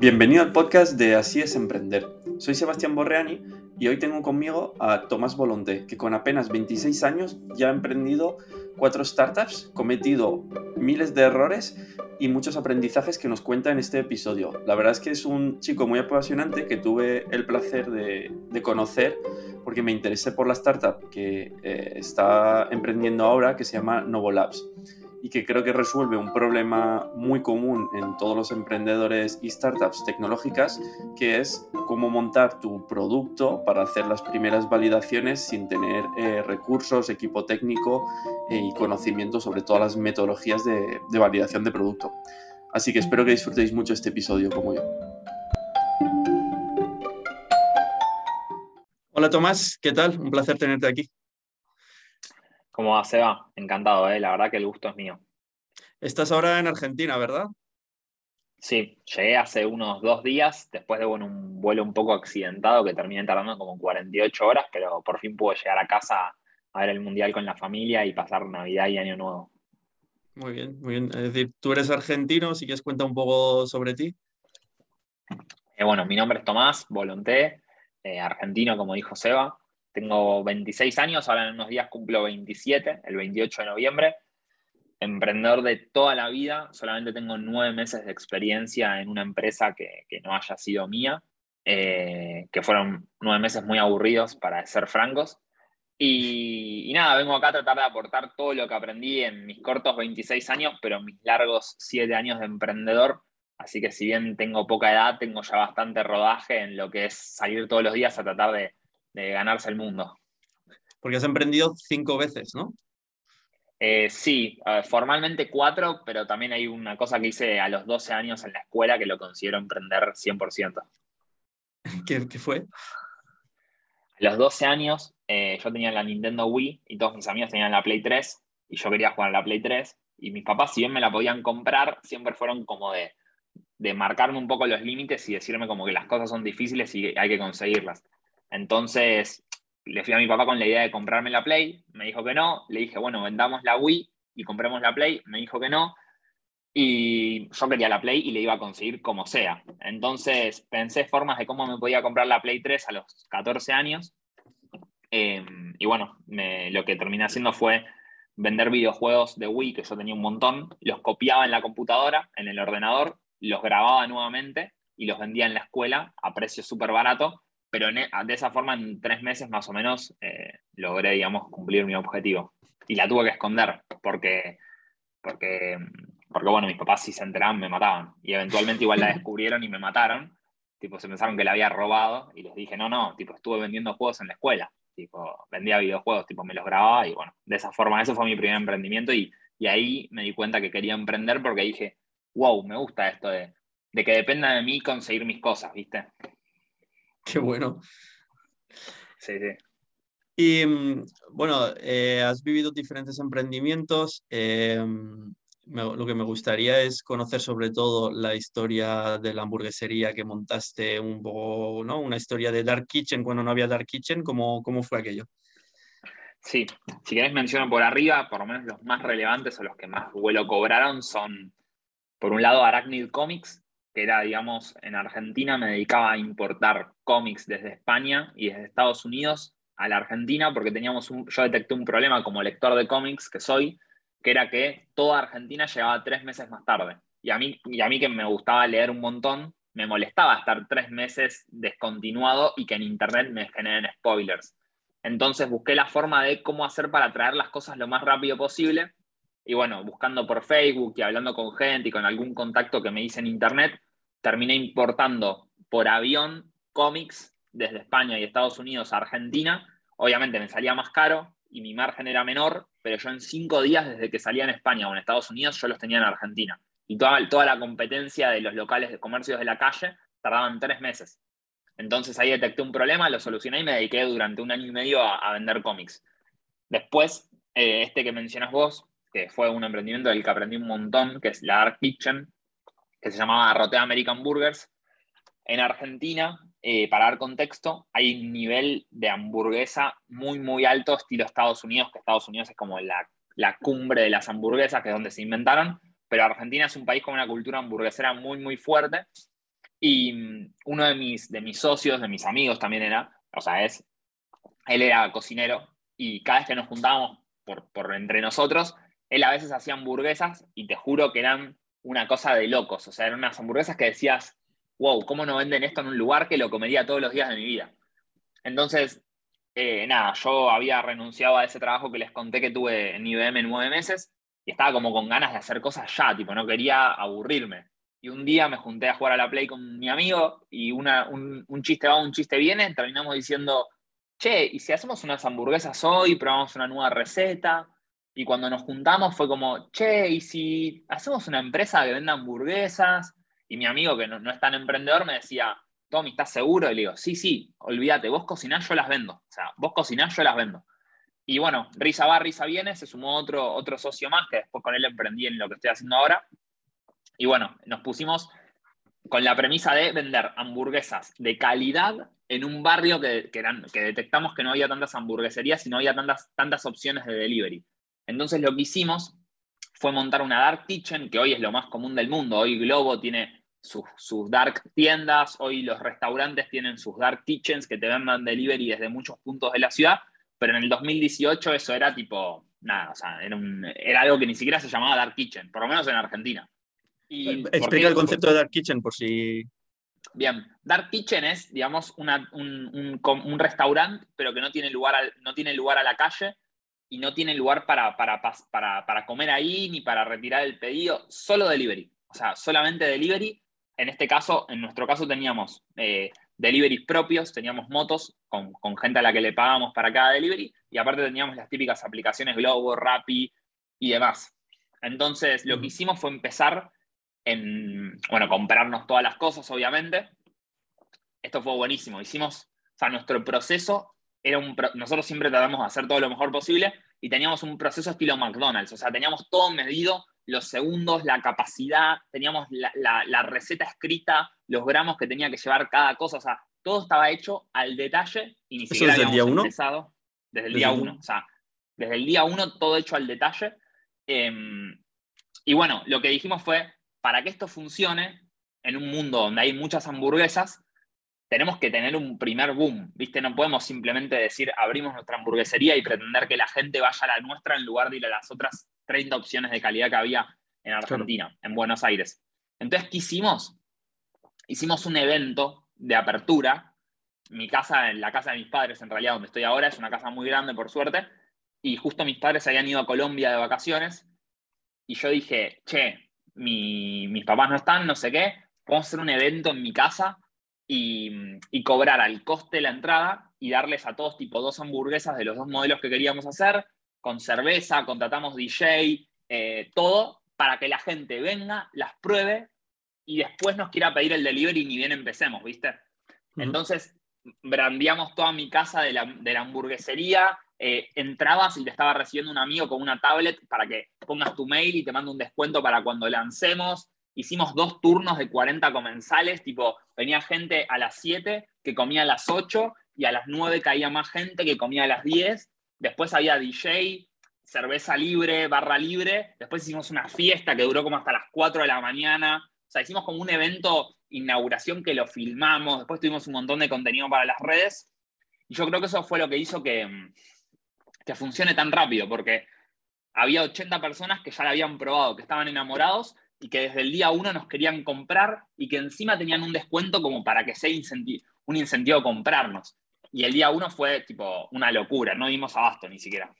Bienvenido al podcast de Así es Emprender. Soy Sebastián Borreani y hoy tengo conmigo a Tomás Volonté, que con apenas 26 años ya ha emprendido cuatro startups, cometido miles de errores y muchos aprendizajes que nos cuenta en este episodio. La verdad es que es un chico muy apasionante que tuve el placer de, conocer porque me interesé por la startup que eh, está emprendiendo ahora, que se llama Novo Labs y que creo que resuelve un problema muy común en todos los emprendedores y startups tecnológicas, que es cómo montar tu producto para hacer las primeras validaciones sin tener eh, recursos, equipo técnico eh, y conocimiento sobre todas las metodologías de, de validación de producto. Así que espero que disfrutéis mucho este episodio como yo. Hola Tomás, ¿qué tal? Un placer tenerte aquí. ¿Cómo va, Seba? Encantado, ¿eh? la verdad que el gusto es mío. Estás ahora en Argentina, ¿verdad? Sí, llegué hace unos dos días, después de un vuelo un poco accidentado que terminé tardando como 48 horas, pero por fin pude llegar a casa a ver el Mundial con la familia y pasar Navidad y Año Nuevo. Muy bien, muy bien. Es decir, tú eres argentino, si quieres cuenta un poco sobre ti. Eh, bueno, mi nombre es Tomás Volonté, eh, argentino, como dijo Seba. Tengo 26 años, ahora en unos días cumplo 27, el 28 de noviembre. Emprendedor de toda la vida, solamente tengo nueve meses de experiencia en una empresa que, no haya sido mía, eh, que fueron nueve meses muy aburridos para ser francos. Y, nada, vengo acá a tratar de aportar todo lo que aprendí en mis cortos 26 años, pero en mis largos 7 años de emprendedor. Así que si bien tengo poca edad, tengo ya bastante rodaje en lo que es salir todos los días a tratar de, de ganarse el mundo. Porque has emprendido cinco veces, ¿no? Eh, sí, formalmente cuatro, pero también hay una cosa que hice a los 12 años en la escuela que lo considero emprender 100%. ¿Qué, qué fue? A los 12 años eh, yo tenía la Nintendo Wii y todos mis amigos tenían la Play 3 y yo quería jugar a la Play 3 y mis papás, si bien me la podían comprar, siempre fueron como de, de marcarme un poco los límites y decirme como que las cosas son difíciles y hay que conseguirlas. Entonces, le fui a mi papá con la idea de comprarme la Play, me dijo que no, le dije, bueno, vendamos la Wii y compremos la Play, me dijo que no, y yo quería la Play y le iba a conseguir como sea. Entonces pensé formas de cómo me podía comprar la Play 3 a los 14 años, em, y bueno, lo que terminé haciendo fue vender videojuegos de Wii, que yo tenía un montón, los copiaba en la computadora, en el ordenador, los grababa nuevamente y los vendía en la escuela a precio súper barato pero e, de esa forma en tres meses más o menos eh, logré, digamos, cumplir mi objetivo. Y la tuve que esconder porque, porque, porque, bueno, mis papás si se enteraban me mataban. Y eventualmente igual la descubrieron y me mataron. Tipo, se pensaron que la había robado y les dije, no, no, tipo, estuve vendiendo juegos en la escuela. Tipo, vendía videojuegos, tipo, me los grababa y bueno, de esa forma, ese fue mi primer emprendimiento y, y ahí me di cuenta que quería emprender porque dije, wow, me gusta esto de, de que dependa de mí conseguir mis cosas, ¿viste? Qué bueno. Sí, sí. Y mm, bueno, eh, has vivido diferentes emprendimientos. Eh, lo que me gustaría es conocer sobre todo la historia de la hamburguesería que montaste, un poco, ¿no? Una historia de Dark Kitchen cuando no había Dark Kitchen, ¿cómo, cómo fue aquello? Sí, si querés menciono por arriba, por lo menos los más relevantes o los que más vuelo cobraron son, por un lado, Arachnid Comics, que era, digamos, en Argentina me dedicaba a importar cómics desde España y desde Estados Unidos a la Argentina porque teníamos un, yo detecté un problema como lector de cómics que soy, que era que toda Argentina llegaba tres meses más tarde. Y a mí, y a mí que me gustaba leer un montón, me molestaba estar tres meses descontinuado y que en Internet me generen spoilers. Entonces busqué la forma de cómo hacer para traer las cosas lo más rápido posible. Y bueno, buscando por Facebook y hablando con gente y con algún contacto que me hice en Internet, terminé importando por avión cómics desde España y Estados Unidos a Argentina. Obviamente me salía más caro y mi margen era menor, pero yo en cinco días desde que salía en España o en Estados Unidos yo los tenía en Argentina. Y toda, toda la competencia de los locales de comercios de la calle tardaban tres meses. Entonces ahí detecté un problema, lo solucioné y me dediqué durante un año y medio a, vender cómics. Después, eh, este que mencionas vos, que fue un emprendimiento del que aprendí un montón, que es la Dark Kitchen, que se llamaba Rotea American Burgers. En Argentina, eh, para dar contexto, hay un nivel de hamburguesa muy, muy alto, estilo Estados Unidos, que Estados Unidos es como la, la cumbre de las hamburguesas, que es donde se inventaron, pero Argentina es un país con una cultura hamburguesera muy, muy fuerte. Y mm, uno de mis, de mis socios, de mis amigos también era, o sea, es, él era cocinero y cada vez que nos juntábamos por, por entre nosotros, él a veces hacía hamburguesas y te juro que eran una cosa de locos, o sea, eran unas hamburguesas que decías, wow, ¿cómo no venden esto en un lugar que lo comería todos los días de mi vida? Entonces, eh, nada, yo había renunciado a ese trabajo que les conté que tuve en IBM nueve meses y estaba como con ganas de hacer cosas ya, tipo, no quería aburrirme. Y un día me junté a jugar a la Play con mi amigo y un, un, chiste va, un chiste viene, terminamos diciendo, che, ¿y si hacemos unas hamburguesas hoy, probamos una nueva receta? Y cuando nos juntamos fue como, che, ¿y si hacemos una empresa que venda hamburguesas? Y mi amigo, que no, no es tan emprendedor, me decía, Tommy, ¿estás seguro? Y le digo, sí, sí, olvídate, vos cocinás, yo las vendo. O sea, vos cocinás, yo las vendo. Y bueno, risa va, risa viene, se sumó otro, otro socio más, que después con él emprendí en lo que estoy haciendo ahora. Y bueno, nos pusimos con la premisa de vender hamburguesas de calidad en un barrio que, que, eran, que detectamos que no había tantas hamburgueserías y no había tantas, tantas opciones de delivery. Entonces lo que hicimos fue montar una dark kitchen, que hoy es lo más común del mundo. Hoy Globo tiene sus, dark tiendas, hoy los restaurantes tienen sus dark kitchens que te vendan delivery desde muchos puntos de la ciudad, pero en el 2018 eso era tipo, nada, o sea, era, algo que ni siquiera se llamaba dark kitchen, por lo menos en Argentina. Y Explica el concepto de dark kitchen por si... Bien, dark kitchen es, digamos, un, un, restaurante, pero que no tiene, lugar no tiene lugar a la calle y no tiene lugar para, para, para, para comer ahí ni para retirar el pedido, solo delivery. O sea, solamente delivery en este caso, en nuestro caso teníamos eh, deliveries propios, teníamos motos con, gente a la que le pagábamos para cada delivery y aparte teníamos las típicas aplicaciones Globo, Rappi y demás. Entonces, lo que hicimos fue empezar en, bueno, comprarnos todas las cosas, obviamente. Esto fue buenísimo. Hicimos, o sea, nuestro proceso era un, nosotros siempre tratamos de hacer todo lo mejor posible y teníamos un proceso estilo McDonald's, o sea, teníamos todo medido los segundos, la capacidad, teníamos la, receta escrita, los gramos que tenía que llevar cada cosa, o sea, todo estaba hecho al detalle y ni siquiera desde habíamos el día empezado. Desde el día uno, o sea, desde el día uno todo hecho al detalle. Em, y bueno, lo que dijimos fue, para que esto funcione, en un mundo donde hay muchas hamburguesas, tenemos que tener un primer boom, ¿viste? No podemos simplemente decir, abrimos nuestra hamburguesería y pretender que la gente vaya a la nuestra en lugar de ir a las otras 30 opciones de calidad que había en Argentina, en Buenos Aires. Entonces, ¿qué hicimos? Hicimos un evento de apertura. Mi casa, la casa de mis padres, en realidad, donde estoy ahora, es una casa muy grande, por suerte. Y justo mis padres habían ido a Colombia de vacaciones. Y yo dije, che, mis papás no están, no sé qué. Vamos a hacer un evento en mi casa y, y, cobrar al coste de la entrada y darles a todos tipo dos hamburguesas de los dos modelos que queríamos hacer con cerveza, contratamos DJ, eh, todo, para que la gente venga, las pruebe y después nos quiera pedir el delivery y ni bien empecemos, ¿viste? Entonces, brandeamos toda mi casa de la, hamburguesería, eh, entrabas y te estaba recibiendo un amigo con una tablet para que pongas tu mail y te mando un descuento para cuando lancemos. Hicimos dos turnos de 40 comensales, tipo, venía gente a las 7 que comía a las 8 y a las 9 caía más gente que comía a las 10 después había DJ, cerveza libre, barra libre, después hicimos una fiesta que duró como hasta las 4 de la mañana, o sea, hicimos como un evento inauguración que lo filmamos, después tuvimos un montón de contenido para las redes, y yo creo que eso fue lo que hizo que, que funcione tan rápido, porque había 80 personas que ya la habían probado, que estaban enamorados y que desde el día uno nos querían comprar y que encima tenían un descuento como para que sea un incentivo a comprarnos. Y el día uno fue tipo una locura, no dimos abasto ni siquiera.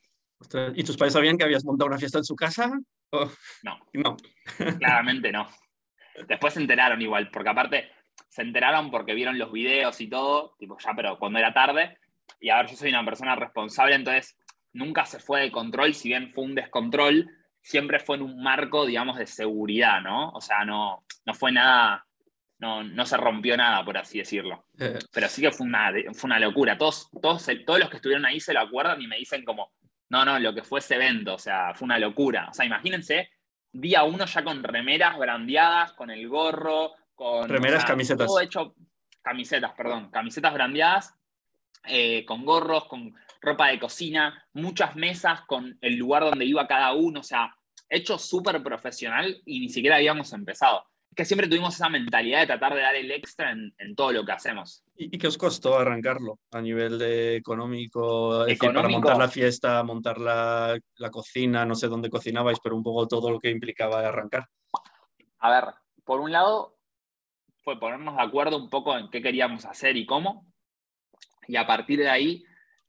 ¿Y tus padres sabían que habías montado una fiesta en su casa? No. No. Claramente no. Después se enteraron igual, porque aparte se enteraron porque vieron los videos y todo, tipo ya, pero cuando era tarde. Y a ver, yo soy una persona responsable, entonces nunca se fue de control, si bien fue un descontrol, siempre fue en un marco, digamos, de seguridad, ¿no? O sea, no, no fue nada no, se rompió nada, por así decirlo. Eh. Pero sí que fue una, fue una locura. Todos, todos, todos los que estuvieron ahí se lo acuerdan y me dicen como, no, no, lo que fue ese evento, o sea, fue una locura. O sea, imagínense, día uno ya con remeras brandeadas, con el gorro, con... Remeras, camisetas. Todo hecho, camisetas, perdón, camisetas brandeadas, eh, con gorros, con ropa de cocina, muchas mesas con el lugar donde iba cada uno, o sea, hecho súper profesional y ni siquiera habíamos empezado. que siempre tuvimos esa mentalidad de tratar de dar el extra en, todo lo que hacemos. ¿Y, qué os costó arrancarlo a nivel de económico? para montar la fiesta, montar la, la, cocina, no sé dónde cocinabais, pero un poco todo lo que implicaba arrancar. A ver, por un lado, fue ponernos de acuerdo un poco en qué queríamos hacer y cómo. Y a partir de ahí,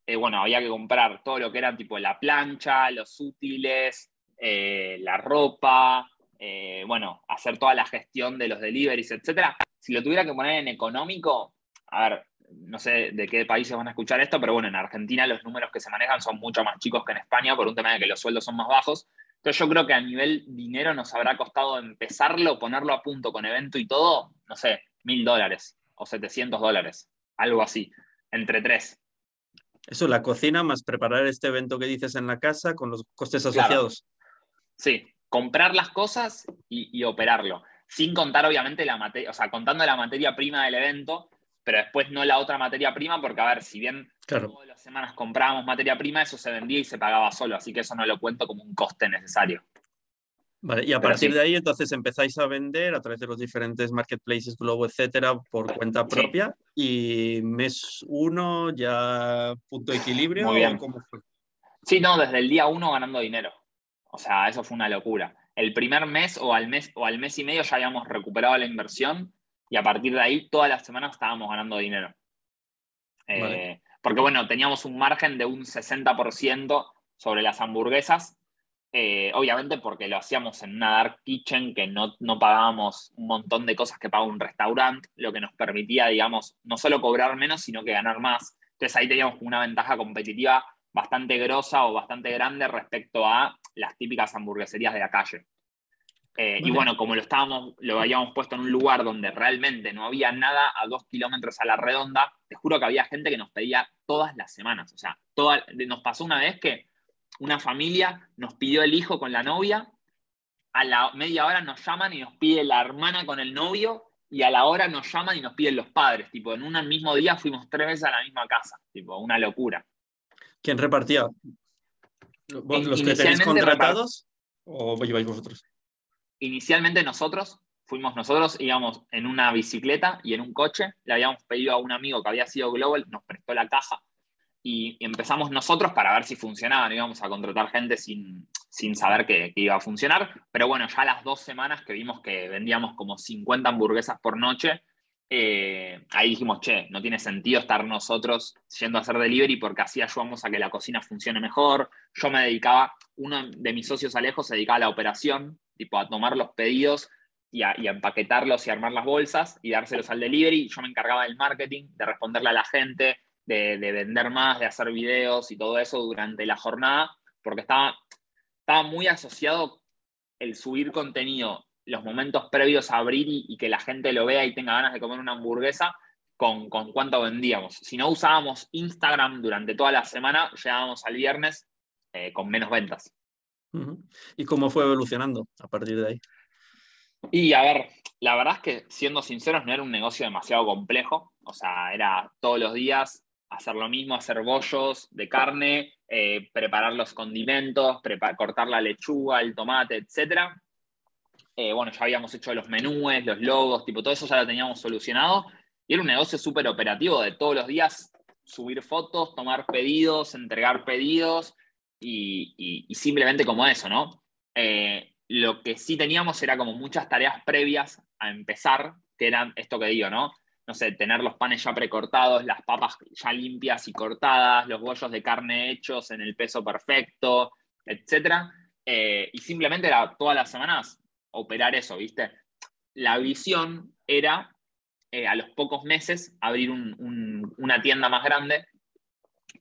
eh, bueno, había que comprar todo lo que era tipo la plancha, los útiles, eh, la ropa, eh, bueno, hacer toda la gestión de los deliveries, etcétera. Si lo tuviera que poner en económico, a ver, no sé de qué países van a escuchar esto, pero bueno, en Argentina los números que se manejan son mucho más chicos que en España por un tema de que los sueldos son más bajos. Entonces yo creo que a nivel dinero nos habrá costado empezarlo, ponerlo a punto con evento y todo, no sé, mil dólares o 700 dólares, algo así, entre tres. Eso, la cocina más preparar este evento que dices en la casa con los costes asociados. Sí, comprar las cosas y, operarlo. Sin contar, obviamente, la materia, o sea, contando la materia prima del evento, pero después no la otra materia prima, porque, a ver, si bien todas las semanas comprábamos materia prima, eso se vendía y se pagaba solo, así que eso no lo cuento como un coste necesario. Vale, y a partir de ahí entonces empezáis a vender a través de los diferentes marketplaces, Globo, etcétera, por cuenta propia. Y mes uno ya punto de equilibrio. Muy bien. ¿cómo fue? Sí, no, desde el día uno ganando dinero. O sea, eso fue una locura. El primer mes o al mes o al mes y medio ya habíamos recuperado la inversión y a partir de ahí todas las semanas estábamos ganando dinero. Eh, porque bueno, teníamos un margen de un 60% sobre las hamburguesas, eh, obviamente porque lo hacíamos en una dark kitchen que no, no pagábamos un montón de cosas que paga un restaurante, lo que nos permitía, digamos, no solo cobrar menos, sino que ganar más. Entonces ahí teníamos una ventaja competitiva bastante grosa o bastante grande respecto a las típicas hamburgueserías de la calle. Eh, y bueno, como lo estábamos, lo habíamos puesto en un lugar donde realmente no había nada a dos kilómetros a la redonda, te juro que había gente que nos pedía todas las semanas. O sea, toda, nos pasó una vez que una familia nos pidió el hijo con la novia, a la media hora nos llaman y nos pide la hermana con el novio, y a la hora nos llaman y nos piden los padres. Tipo, en un mismo día fuimos tres veces a la misma casa. Tipo, una locura. ¿Quién repartía? ¿Los que tenéis contratados o lleváis vosotros? Inicialmente nosotros, fuimos nosotros, íbamos en una bicicleta y en un coche, le habíamos pedido a un amigo que había sido Global, nos prestó la caja y, empezamos nosotros para ver si funcionaba, no íbamos a contratar gente sin, sin saber que, iba a funcionar, pero bueno, ya las dos semanas que vimos que vendíamos como 50 hamburguesas por noche, eh, ahí dijimos, che, no tiene sentido estar nosotros yendo a hacer delivery porque así ayudamos a que la cocina funcione mejor. Yo me dedicaba, uno de mis socios Alejo se dedicaba a la operación, tipo a tomar los pedidos y a, empaquetarlos y armar las bolsas y dárselos al delivery. Yo me encargaba del marketing, de responderle a la gente, de, vender más, de hacer videos y todo eso durante la jornada, porque estaba, estaba muy asociado el subir contenido los momentos previos a abrir y, que la gente lo vea y tenga ganas de comer una hamburguesa con, con, cuánto vendíamos. Si no usábamos Instagram durante toda la semana, llegábamos al viernes eh, con menos ventas. ¿Y cómo fue evolucionando a partir de ahí? Y a ver, la verdad es que siendo sinceros no era un negocio demasiado complejo, o sea, era todos los días hacer lo mismo, hacer bollos de carne, eh, preparar los condimentos, cortar la lechuga, el tomate, etcétera, eh, bueno, ya habíamos hecho los menúes, los logos, tipo, todo eso ya lo teníamos solucionado. Y era un negocio súper operativo de todos los días subir fotos, tomar pedidos, entregar pedidos y, simplemente como eso, ¿no? Eh, lo que sí teníamos era como muchas tareas previas a empezar, que eran esto que digo, ¿no? No sé, tener los panes ya precortados, las papas ya limpias y cortadas, los bollos de carne hechos en el peso perfecto, etc. Eh, y simplemente era todas las semanas operar eso, ¿viste? La visión era, eh, a los pocos meses, abrir una tienda más grande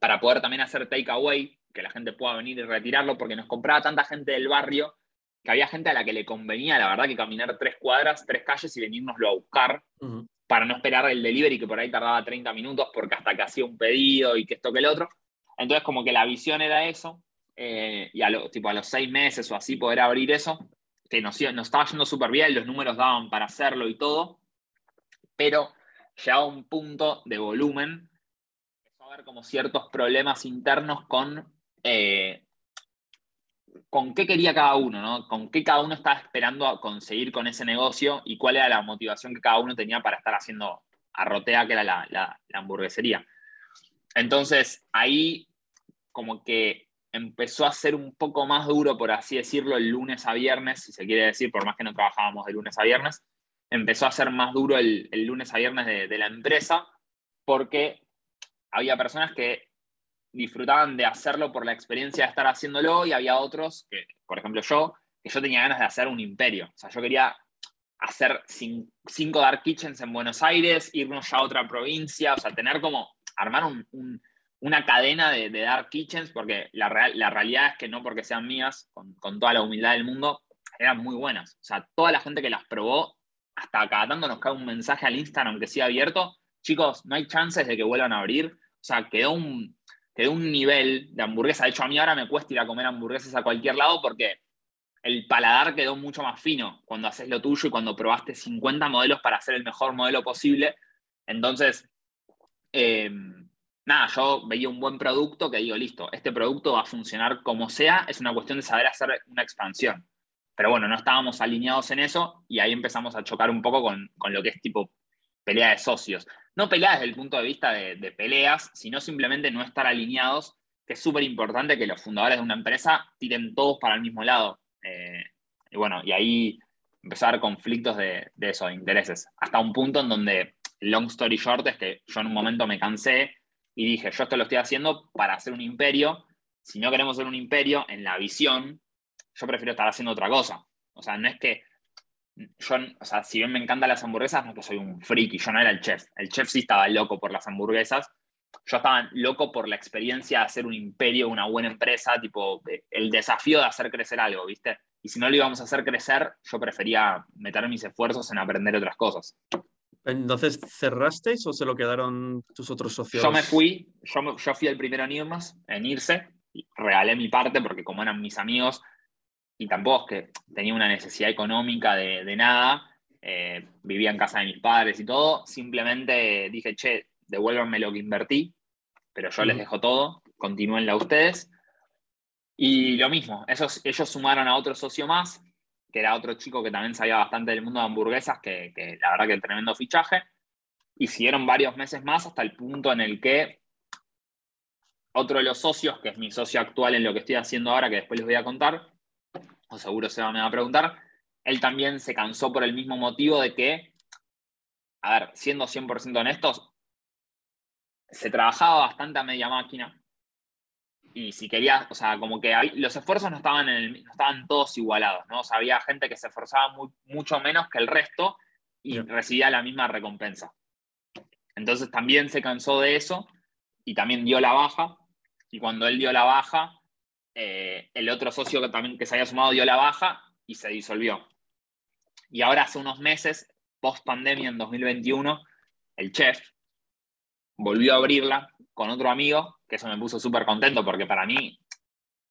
para poder también hacer takeaway, que la gente pueda venir y retirarlo, porque nos compraba tanta gente del barrio que había gente a la que le convenía, la verdad, que caminar tres cuadras, tres calles y venirnoslo a buscar para no esperar el delivery, que por ahí tardaba 30 minutos porque hasta que hacía un pedido y que esto que el otro. Entonces, como que la visión era eso, eh, y a, tipo, a los seis meses o así poder abrir eso que nos, estaba yendo súper bien, los números daban para hacerlo y todo, pero llegaba un punto de volumen, empezó a haber como ciertos problemas internos con, eh, con qué quería cada uno, ¿no? Con qué cada uno estaba esperando a conseguir con ese negocio y cuál era la motivación que cada uno tenía para estar haciendo Arrotea, que era la, la hamburguesería. Entonces, ahí como que empezó a ser un poco más duro, por así decirlo, el lunes a viernes, si se quiere decir, por más que no trabajábamos de lunes a viernes, empezó a ser más duro el, lunes a viernes de, la empresa, porque había personas que disfrutaban de hacerlo por la experiencia de estar haciéndolo y había otros, que, por ejemplo yo, que yo tenía ganas de hacer un imperio. O sea, yo quería hacer cinco dark kitchens en Buenos Aires, irnos ya a otra provincia, o sea, tener como, armar una cadena de, dark kitchens, porque la, la, realidad es que no porque sean mías, con, con toda la humildad del mundo, eran muy buenas. O sea, toda la gente que las probó hasta cada tanto nos cae un mensaje al Instagram que siga abierto, chicos, no hay chances de que vuelvan a abrir. O sea, quedó un, quedó un nivel de hamburguesa. De hecho, a mí ahora me cuesta ir a comer hamburguesas a cualquier lado porque el paladar quedó mucho más fino cuando haces lo tuyo y cuando probaste 50 modelos para hacer el mejor modelo posible. Entonces, em, nada, yo veía un buen producto que digo, listo, este producto va a funcionar como sea, es una cuestión de saber hacer una expansión. Pero bueno, no estábamos alineados en eso y ahí empezamos a chocar un poco con, lo que es tipo pelea de socios. No pelea desde el punto de vista de, peleas, sino simplemente no estar alineados, que es súper importante que los fundadores de una empresa tiren todos para el mismo lado. Eh, y bueno, y ahí haber conflictos de, de eso, de intereses. Hasta un punto en donde, long story short, es que yo en un momento me cansé y dije, yo esto lo estoy haciendo para hacer un imperio. Si no queremos ser un imperio, en la visión, yo prefiero estar haciendo otra cosa. O sea, no es que yo, o sea, si bien me encantan las hamburguesas, no es que soy un friki, yo no era el chef. El chef sí estaba loco por las hamburguesas. Yo estaba loco por la experiencia de hacer un imperio, una buena empresa, tipo el desafío de hacer crecer algo, ¿viste? Y si no lo íbamos a hacer crecer, yo prefería meter mis esfuerzos en aprender otras cosas. Entonces, ¿cerrasteis o se lo quedaron tus otros socios? Yo me fui, yo, yo fui el primero en irnos, en irse, regalé mi parte porque como eran mis amigos, y tampoco es que tenía una necesidad económica de, nada, eh, vivía en casa de mis padres y todo, simplemente dije, che, devuélvanme lo que invertí, pero yo les dejo todo, continúenla ustedes. Y lo mismo, esos, ellos sumaron a otro socio más, que era otro chico que también sabía bastante del mundo de hamburguesas, que, que la verdad que tremendo fichaje, y siguieron varios meses más hasta el punto en el que otro de los socios, que es mi socio actual en lo que estoy haciendo ahora, que después les voy a contar, o seguro se me va a preguntar, él también se cansó por el mismo motivo de que, a ver, siendo 100% honestos, se trabajaba bastante a media máquina. Y si querías, o sea, como que los esfuerzos no estaban, en estaban todos igualados, ¿no? O sea, había gente que se esforzaba mucho menos que el resto y recibía la misma recompensa. Entonces también se cansó de eso y también dio la baja. Y cuando él dio la baja, eh, el otro socio que también que se había sumado dio la baja y se disolvió. Y ahora hace unos meses, post pandemia en 2021, el chef volvió a abrirla con otro amigo, que eso me puso súper contento porque para mí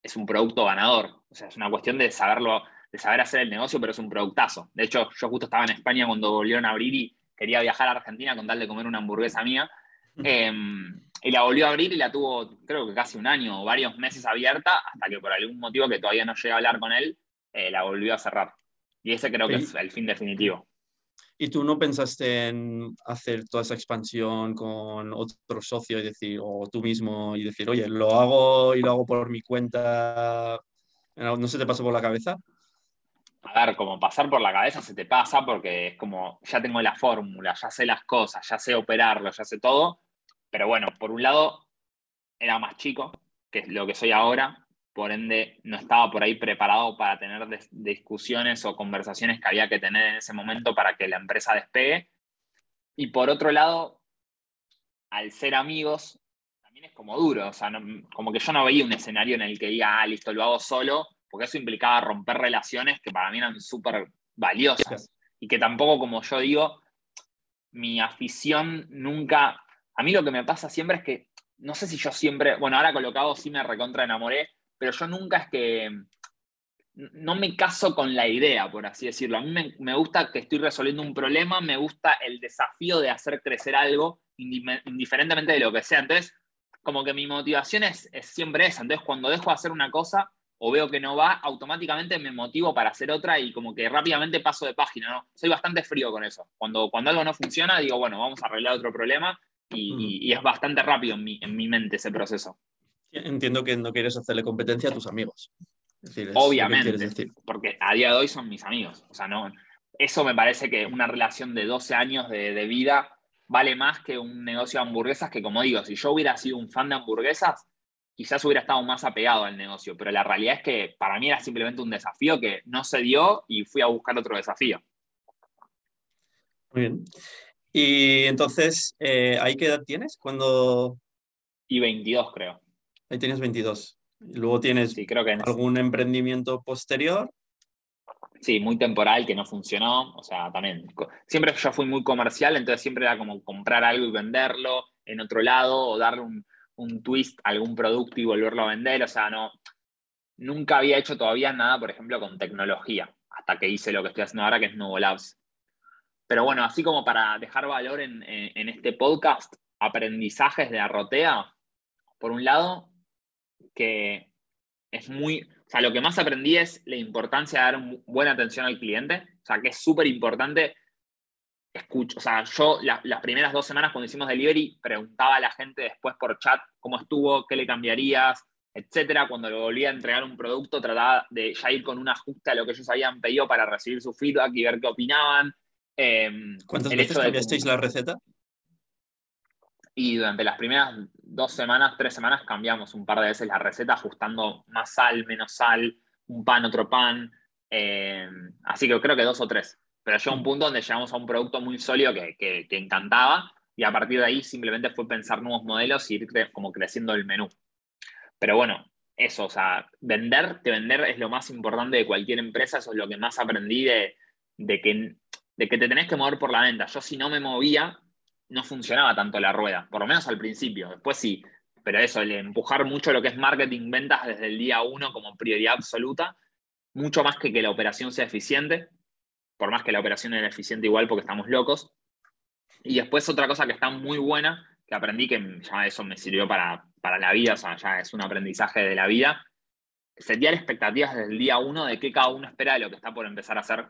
es un producto ganador. O sea, es una cuestión de saberlo, de saber hacer el negocio, pero es un productazo. De hecho, yo justo estaba en España cuando volvieron a abrir y quería viajar a Argentina con tal de comer una hamburguesa mía. Y la volvió a abrir y la tuvo, creo que casi un año o varios meses abierta, hasta que por algún motivo que todavía no llegué a hablar con él, eh, la volvió a cerrar. Y ese creo que es el fin definitivo. ¿Y tú no pensaste en hacer toda esa expansión con otro socio y decir, o tú mismo, y decir, oye, lo hago y lo hago por mi cuenta? ¿No se te pasó por la cabeza? A ver, como pasar por la cabeza se te pasa porque es como, ya tengo la fórmula, ya sé las cosas, ya sé operarlo, ya sé todo, pero bueno, por un lado, era más chico, que es lo que soy ahora, por ende no estaba por ahí preparado para tener discusiones o conversaciones que había que tener en ese momento para que la empresa despegue. Y por otro lado, al ser amigos, también es como duro, o sea, como que yo no veía un escenario en el que diga, ah, listo, lo hago solo, porque eso implicaba romper relaciones que para mí eran súper valiosas y que tampoco, como yo digo, mi afición nunca a mí lo que me pasa siempre es que, no sé si yo siempre, bueno, ahora colocado sí me recontra enamoré, pero yo nunca es que, no me caso con la idea, por así decirlo. A mí me, gusta que estoy resolviendo un problema, me gusta el desafío de hacer crecer algo, indiferentemente de lo que sea. Entonces, como que mi motivación es, siempre esa. Entonces, cuando dejo de hacer una cosa, o veo que no va, automáticamente me motivo para hacer otra y como que rápidamente paso de página, ¿no? Soy bastante frío con eso. Cuando, cuando algo no funciona, digo, bueno, vamos a arreglar otro problema y, es bastante rápido en mi, en mi mente ese proceso. Entiendo que no quieres hacerle competencia a tus amigos. Obviamente, porque a día de hoy son mis amigos. O sea, no, eso me parece que una relación de 12 años de, de vida vale más que un negocio de hamburguesas que, como digo, si yo hubiera sido un fan de hamburguesas, quizás hubiera estado más apegado al negocio, pero la realidad es que para mí era simplemente un desafío que no se dio y fui a buscar otro desafío. Muy bien. Y entonces, eh, ¿ahí qué edad tienes? cuando Y 22, creo. Ahí tienes 22. Y luego tienes creo que algún emprendimiento posterior. Sí, muy temporal, que no funcionó. O sea, también. Siempre yo fui muy comercial, entonces siempre era como comprar algo y venderlo en otro lado o darle un, un twist a algún producto y volverlo a vender. O sea, no, nunca había hecho todavía nada, por ejemplo, con tecnología, hasta que hice lo que estoy haciendo ahora, que es Nuevo Labs. Pero bueno, así como para dejar valor en, este podcast, aprendizajes de Arrotea, por un lado, que es muy, o sea, lo que más aprendí es la importancia de dar buena atención al cliente, o sea, que es súper importante escucho, o sea, yo las primeras dos semanas cuando hicimos delivery preguntaba a la gente después por chat cómo estuvo, qué le cambiarías, etcétera. Cuando le volvía a entregar un producto, trataba de ya ir con un ajuste a lo que ellos habían pedido para recibir su feedback y ver qué opinaban. Em, ¿Cuántas veces cambiasteis la receta? Y durante las primeras dos semanas, tres semanas, cambiamos un par de veces la receta, ajustando más sal, menos sal, un pan, otro pan. Em, así que creo que dos o tres. Pero llegó un punto donde llegamos a un producto muy sólido que, encantaba y a partir de ahí simplemente fue pensar nuevos modelos y ir como creciendo el menú. Pero bueno, eso, o sea, vender, que vender es lo más importante de cualquier empresa, eso es lo que más aprendí de, que, de que te tenés que mover por la venta. Yo si no me movía, no funcionaba tanto la rueda, por lo menos al principio, después sí, pero eso, el empujar mucho lo que es marketing, ventas desde el día uno como prioridad absoluta, mucho más que que la operación sea eficiente, por más que la operación era eficiente igual porque estamos locos. Y después otra cosa que está muy buena, que aprendí que ya eso me sirvió para, para la vida, o sea, ya es un aprendizaje de la vida, setear expectativas desde el día uno de qué cada uno espera de lo que está por empezar a hacer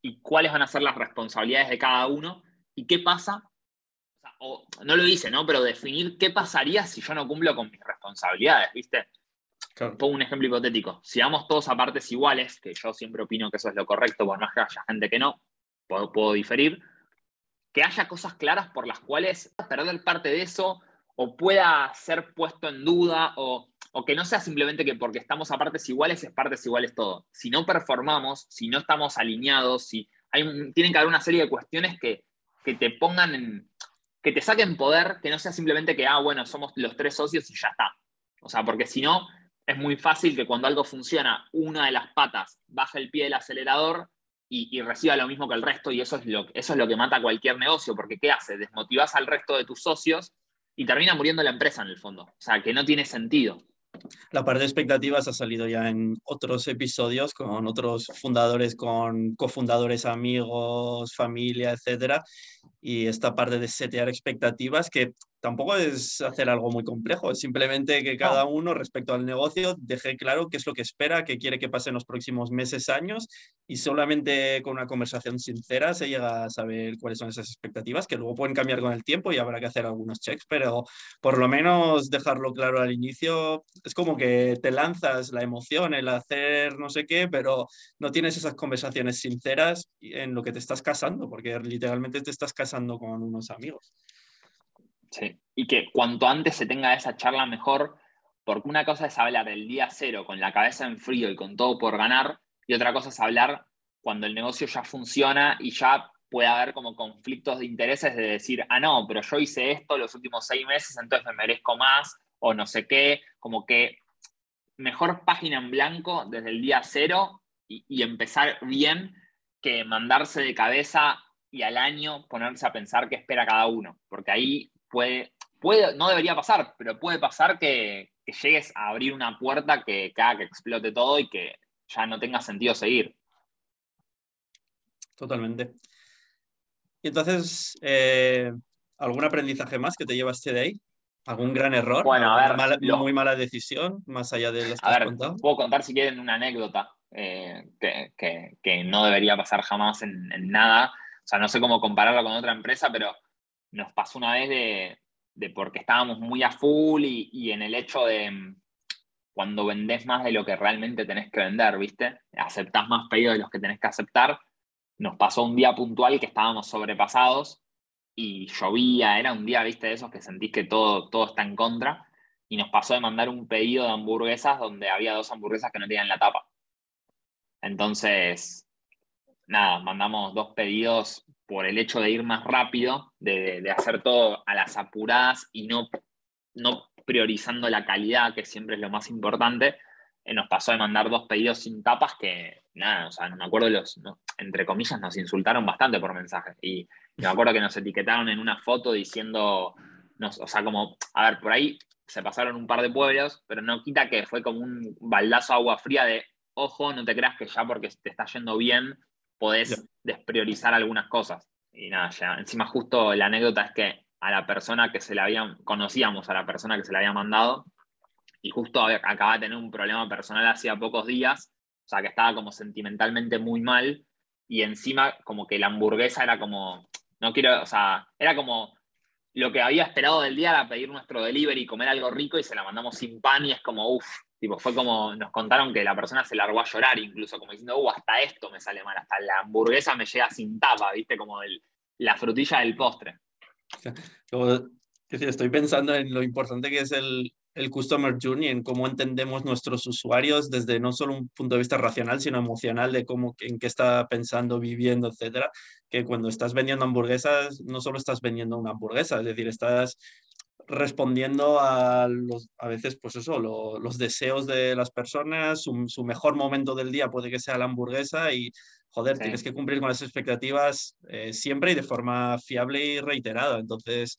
y cuáles van a ser las responsabilidades de cada uno y qué pasa, o, no lo hice, ¿no? Pero definir qué pasaría si yo no cumplo con mis responsabilidades, ¿viste? Pongo un ejemplo hipotético. Si vamos todos a partes iguales, que yo siempre opino que eso es lo correcto, por más que haya gente que no, puedo, diferir, que haya cosas claras por las cuales perder parte de eso o pueda ser puesto en duda o, que no sea simplemente que porque estamos a partes iguales es partes iguales todo. Si no performamos, si no estamos alineados, si hay, tienen que haber una serie de cuestiones que, que te pongan en, que te saquen poder, que no sea simplemente que, ah, bueno, somos los tres socios y ya está. O sea, porque si no, es muy fácil que cuando algo funciona, una de las patas baje el pie del acelerador y, reciba lo mismo que el resto, y eso es, lo, eso es lo que mata cualquier negocio, porque ¿qué hace? Desmotivas al resto de tus socios y termina muriendo la empresa en el fondo. O sea, que no tiene sentido. La parte de expectativas ha salido ya en otros episodios con otros fundadores, con cofundadores, amigos, familia, etcétera. Y esta parte de setear expectativas que tampoco es hacer algo muy complejo, es simplemente que cada uno respecto al negocio deje claro qué es lo que espera, qué quiere que pase en los próximos meses, años, y solamente con una conversación sincera se llega a saber cuáles son esas expectativas, que luego pueden cambiar con el tiempo y habrá que hacer algunos checks, pero por lo menos dejarlo claro al inicio, es como que te lanzas la emoción, el hacer no sé qué, pero no tienes esas conversaciones sinceras en lo que te estás casando, porque literalmente te estás casando con unos amigos. Sí, y que cuanto antes se tenga esa charla mejor, porque una cosa es hablar el día cero con la cabeza en frío y con todo por ganar, y otra cosa es hablar cuando el negocio ya funciona y ya puede haber como conflictos de intereses de decir, ah, no, pero yo hice esto los últimos seis meses, entonces me merezco más, o no sé qué, como que mejor página en blanco desde el día cero y, y empezar bien que mandarse de cabeza y al año ponerse a pensar qué espera cada uno, porque ahí puede, puede, no debería pasar, pero puede pasar que, llegues a abrir una puerta que, haga que explote todo y que ya no tenga sentido seguir. Totalmente. Y entonces, eh, ¿algún aprendizaje más que te llevaste de ahí? ¿Algún gran error? Bueno, a ver, mala- lo- muy mala decisión, más allá de las que A has ver, contado. puedo contar si quieren una anécdota eh, que, que- que no debería pasar jamás en, en nada. Sea, no sé cómo compararlo con otra empresa, pero nos pasó una vez de, porque estábamos muy a full y, y en el hecho de mm, cuando vendés más de lo que realmente tenés que vender, ¿viste? Aceptás más pedidos de los que tenés que aceptar. Nos pasó un día puntual que estábamos sobrepasados y llovía, era un día, ¿viste? De esos que sentís que todo, todo está en contra y nos pasó de mandar un pedido de hamburguesas donde había dos hamburguesas que no tenían la tapa. Entonces, nada, mandamos dos pedidos por el hecho de ir más rápido, de, hacer todo a las apuradas y no, no priorizando la calidad, que siempre es lo más importante. Eh, nos pasó de mandar dos pedidos sin tapas que, nada, o sea, no me acuerdo, los, entre comillas, nos insultaron bastante por mensaje. Y me acuerdo que nos etiquetaron en una foto diciendo, o sea, como, a ver, por ahí se pasaron un par de pueblos, pero no quita que fue como un baldazo agua fría de, ojo, no te creas que ya porque te está yendo bien podés despriorizar algunas cosas. Y nada, ya, encima justo la anécdota es que a la persona que se le había, conocíamos a la persona que se le había mandado, y justo había- acababa de tener un problema personal hacía pocos días, o sea, que estaba como sentimentalmente muy mal, y encima como que la hamburguesa era como, no quiero, o sea, era como lo que había esperado del día era pedir nuestro delivery y comer algo rico y se la mandamos sin pan y es como, uff, tipo, fue como, nos contaron que la persona se largó a llorar incluso, como diciendo, uh, hasta esto me sale mal, hasta la hamburguesa me llega sin tapa, viste, como el- la frutilla del postre. Estoy pensando en lo importante que es el, el Customer Journey, en cómo entendemos nuestros usuarios desde no solo un punto de vista racional, sino emocional de cómo, en qué está pensando, viviendo, etcétera. Que cuando estás vendiendo hamburguesas, no solo estás vendiendo una hamburguesa, es decir, estás respondiendo a los, a veces, pues eso, lo- los deseos de las personas, su, su mejor momento del día puede que sea la hamburguesa y, joder, Sí. tienes que cumplir con las expectativas eh, siempre y de forma fiable y reiterada. Entonces,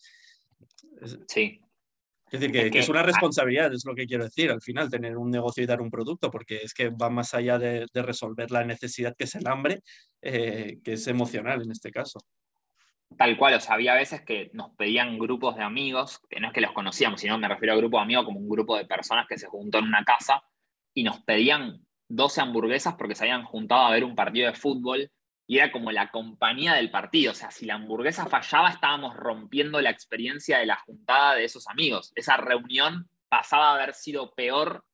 es, Sí, es decir, que, Es que es que- una responsabilidad, es lo que quiero decir, al final, tener un negocio y dar un producto, porque es que va más allá de, de resolver la necesidad que es el hambre, eh, que es emocional en este caso. Tal cual, o sea, había veces que nos pedían grupos de amigos, que no es que los conocíamos, sino me refiero a grupo de amigos como un grupo de personas que se juntó en una casa y nos pedían 12 hamburguesas porque se habían juntado a ver un partido de fútbol y era como la compañía del partido. O sea, si la hamburguesa fallaba, estábamos rompiendo la experiencia de la juntada de esos amigos. Esa reunión pasaba a haber sido peor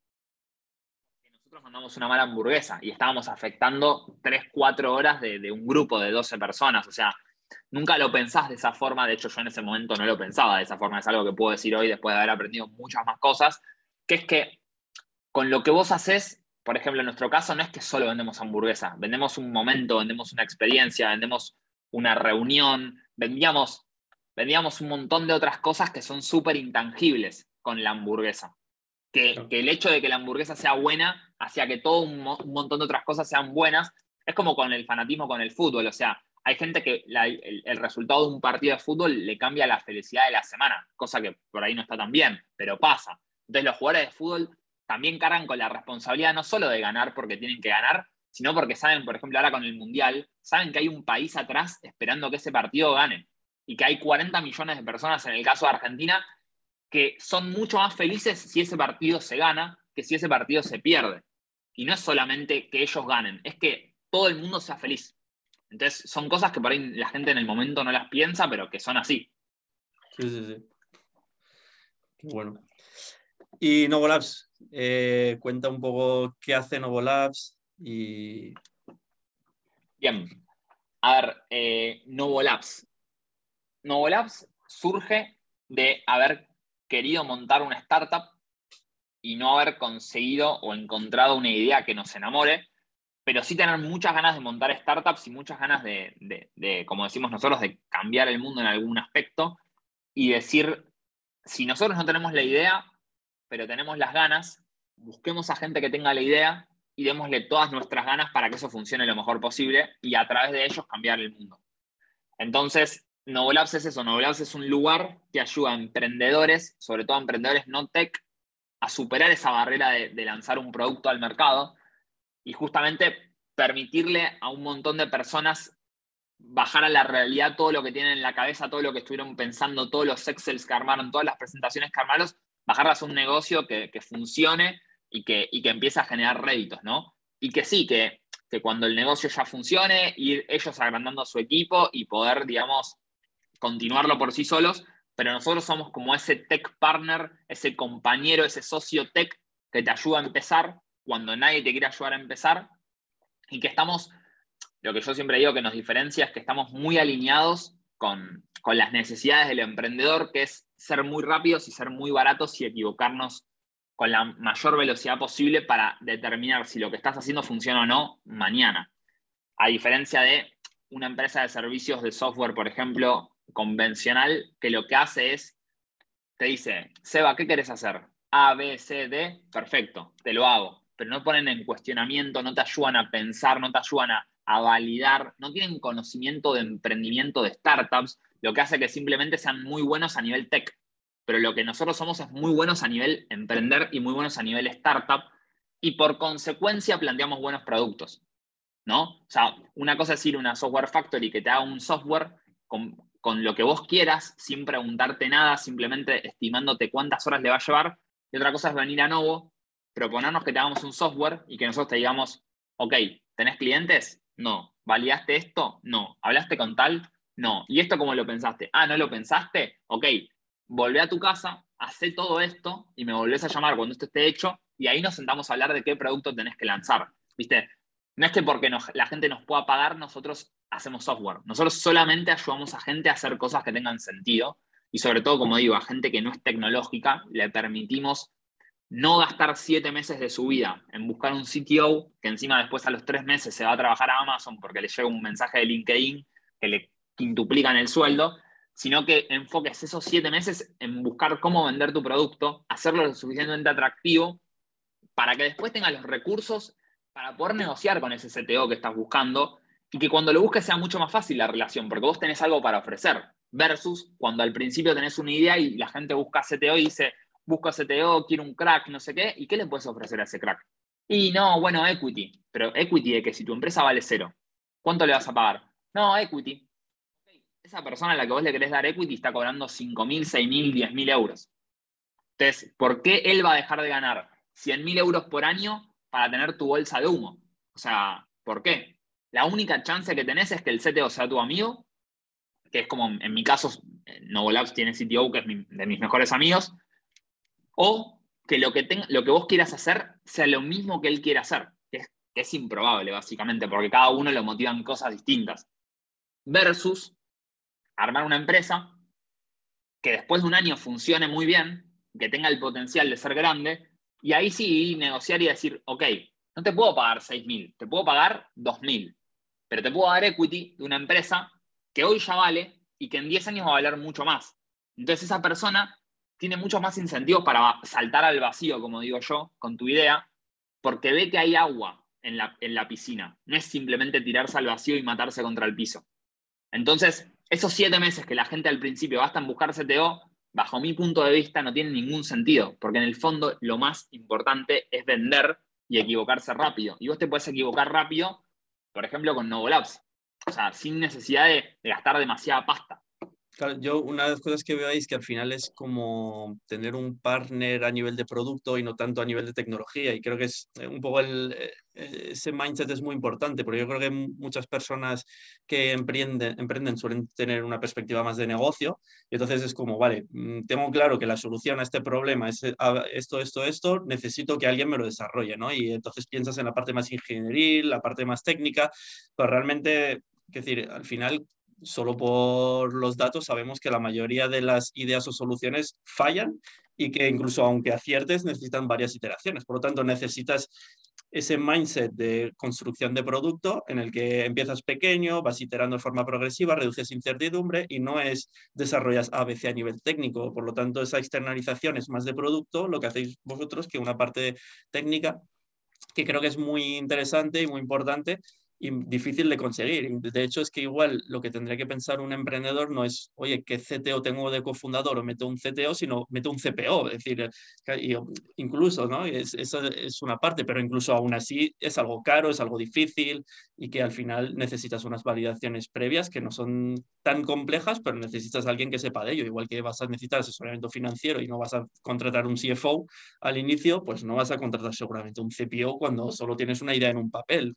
que nosotros mandamos una mala hamburguesa y estábamos afectando 3, 4 horas de, de un grupo de 12 personas. O sea, nunca lo pensás de esa forma, de hecho yo en ese momento no lo pensaba de esa forma, es algo que puedo decir hoy después de haber aprendido muchas más cosas, que es que con lo que vos haces, por ejemplo, en nuestro caso no es que solo vendemos hamburguesa, vendemos un momento, vendemos una experiencia, vendemos una reunión, vendíamos, vendíamos un montón de otras cosas que son súper intangibles con la hamburguesa. Que, que el hecho de que la hamburguesa sea buena hacía que todo un, mo- un montón de otras cosas sean buenas. Es como con el fanatismo con el fútbol, o sea, hay gente que el, el resultado de un partido de fútbol le cambia la felicidad de la semana, cosa que por ahí no está tan bien, pero pasa. Entonces los jugadores de fútbol también cargan con la responsabilidad no solo de ganar porque tienen que ganar, sino porque saben, por ejemplo, ahora con el Mundial, saben que hay un país atrás esperando que ese partido gane y que hay 40 millones de personas en el caso de Argentina que son mucho más felices si ese partido se gana que si ese partido se pierde. Y no es solamente que ellos ganen, es que todo el mundo sea feliz. Entonces, son cosas que por ahí la gente en el momento no las piensa, pero que son así. Sí, sí, sí. Bueno. Y Novolabs, eh, cuenta un poco qué hace Novolabs y Bien. A ver, eh, Novo Labs. Novo Labs surge de haber querido montar una startup y no haber conseguido o encontrado una idea que nos enamore, pero sí tener muchas ganas de montar startups y muchas ganas de, de- de, como decimos nosotros, de cambiar el mundo en algún aspecto y decir, si nosotros no tenemos la idea, pero tenemos las ganas, busquemos a gente que tenga la idea y démosle todas nuestras ganas para que eso funcione lo mejor posible y a través de ellos cambiar el mundo. Entonces, Novolabs es eso, Novolabs es un lugar que ayuda a emprendedores, sobre todo a emprendedores no tech, a superar esa barrera de, de lanzar un producto al mercado y justamente permitirle a un montón de personas bajar a la realidad todo lo que tienen en la cabeza, todo lo que estuvieron pensando, todos los Excels que armaron, todas las presentaciones que armaron, bajarlas a un negocio que, funcione y que, y que empiece a generar réditos, ¿no? Y que sí, que, que cuando el negocio ya funcione, ir ellos agrandando su equipo y poder, digamos, continuarlo por sí solos, pero nosotros somos como ese tech partner, ese compañero, ese socio tech que te ayuda a empezar cuando nadie te quiere ayudar a empezar y que estamos, lo que yo siempre digo que nos diferencia es que estamos muy alineados con, con las necesidades del emprendedor, que es ser muy rápidos y ser muy baratos y equivocarnos con la mayor velocidad posible para determinar si lo que estás haciendo funciona o no mañana. A diferencia de una empresa de servicios de software, por ejemplo, convencional, que lo que hace es, te dice, Seba, ¿qué quieres hacer? A, B, C, D, perfecto, te lo hago. Pero no ponen en cuestionamiento, no te ayudan a pensar, no te ayudan a, a validar, no tienen conocimiento de emprendimiento de startups, lo que hace que simplemente sean muy buenos a nivel tech pero lo que nosotros somos es muy buenos a nivel emprender y muy buenos a nivel startup, y por consecuencia planteamos buenos productos, ¿no? O sea, una cosa es ir a una software factory que te haga un software con, con lo que vos quieras, sin preguntarte nada, simplemente estimándote cuántas horas le va a llevar, y otra cosa es venir a Novo, proponernos que te hagamos un software y que nosotros te digamos, ok, ¿tenés clientes? No. ¿Validaste esto? No. ¿Hablaste con tal? No. ¿Y esto cómo lo pensaste? Ah, ¿no lo pensaste? Ok, volvé a tu casa, hacé todo esto y me volvés a llamar cuando esto esté hecho y ahí nos sentamos a hablar de qué producto tenés que lanzar. ¿Viste? No es que porque la gente nos pueda pagar, nosotros hacemos software. Nosotros solamente ayudamos a gente a hacer cosas que tengan sentido y sobre todo, como digo, a gente que no es tecnológica, le permitimos no gastar siete meses de su vida en buscar un CTO que encima después a los tres meses se va a trabajar a Amazon porque le llega un mensaje de LinkedIn que le quintuplican el sueldo, sino que enfoques esos siete meses en buscar cómo vender tu producto, hacerlo lo suficientemente atractivo para que después tengas los recursos para poder negociar con ese CTO que estás buscando y que cuando lo busques sea mucho más fácil la relación, porque vos tenés algo para ofrecer, versus cuando al principio tenés una idea y la gente busca CTO y dice, busco CTO, quiero un crack, no sé qué, ¿y qué le puedes ofrecer a ese crack? Y no, bueno, equity, pero equity de que si tu empresa vale cero, ¿cuánto le vas a pagar? No, equity esa persona a la que vos le querés dar equity está cobrando 5.000, 6.000, 10.000 euros. Entonces, ¿por qué él va a dejar de ganar 100.000 euros por año para tener tu bolsa de humo? O sea, ¿por qué? La única chance que tenés es que el CTO sea tu amigo, que es como en mi caso, Novolabs tiene CTO, que es de mis mejores amigos, o que lo que, lo que vos quieras hacer sea lo mismo que él quiere hacer, que es, que es improbable, básicamente, porque cada uno lo motivan cosas distintas. Versus armar una empresa que después de un año funcione muy bien, que tenga el potencial de ser grande, y ahí sí negociar y decir, ok, no te puedo pagar 6.000, te puedo pagar 2.000, pero te puedo dar equity de una empresa que hoy ya vale y que en 10 años va a valer mucho más. Entonces esa persona tiene muchos más incentivos para saltar al vacío, como digo yo, con tu idea, porque ve que hay agua en la, piscina. No es simplemente tirarse al vacío y matarse contra el piso. Entonces, esos siete meses que la gente al principio basta en buscar CTO, bajo mi punto de vista, no tienen ningún sentido, porque en el fondo lo más importante es vender y equivocarse rápido. Y vos te puedes equivocar rápido, por ejemplo, con Novolabs. O sea, sin necesidad de gastar demasiada pasta. Claro, yo una de las cosas que veo es que al final es como tener un partner a nivel de producto y no tanto a nivel de tecnología. Y creo que es eh, un poco eh, eh, ese mindset es muy importante, porque yo creo que muchas personas que emprenden, emprenden suelen tener una perspectiva más de negocio. Y entonces es como, vale, mm, tengo claro que la solución a este problema es esto, esto, esto, necesito que alguien me lo desarrolle, ¿no? Y entonces piensas en la parte más ingenieril, la parte más técnica, pero realmente, es decir, al final solo por los datos sabemos que la mayoría de las ideas o soluciones fallan y que incluso aunque aciertes necesitan varias iteraciones. Por lo tanto, necesitas ese mindset de construcción de producto en el que empiezas pequeño, vas iterando de forma progresiva, reduces incertidumbre y no es desarrollas ABC a nivel técnico. Por lo tanto, esa externalización es más de producto, lo que hacéis vosotros, que una parte técnica que creo que es muy interesante y muy importante difícil de conseguir. De hecho, es que igual lo que tendría que pensar un emprendedor no es, oye, ¿qué CTO tengo de cofundador o meto un CTO, sino meto un CPO? Es decir, incluso, ¿no? Es, esa es una parte, pero incluso aún así es algo caro, es algo difícil y que al final necesitas unas validaciones previas que no son tan complejas, pero necesitas a alguien que sepa de ello. Igual que vas a necesitar asesoramiento financiero y no vas a contratar un CFO al inicio, pues no vas a contratar seguramente un CPO cuando solo tienes una idea en un papel.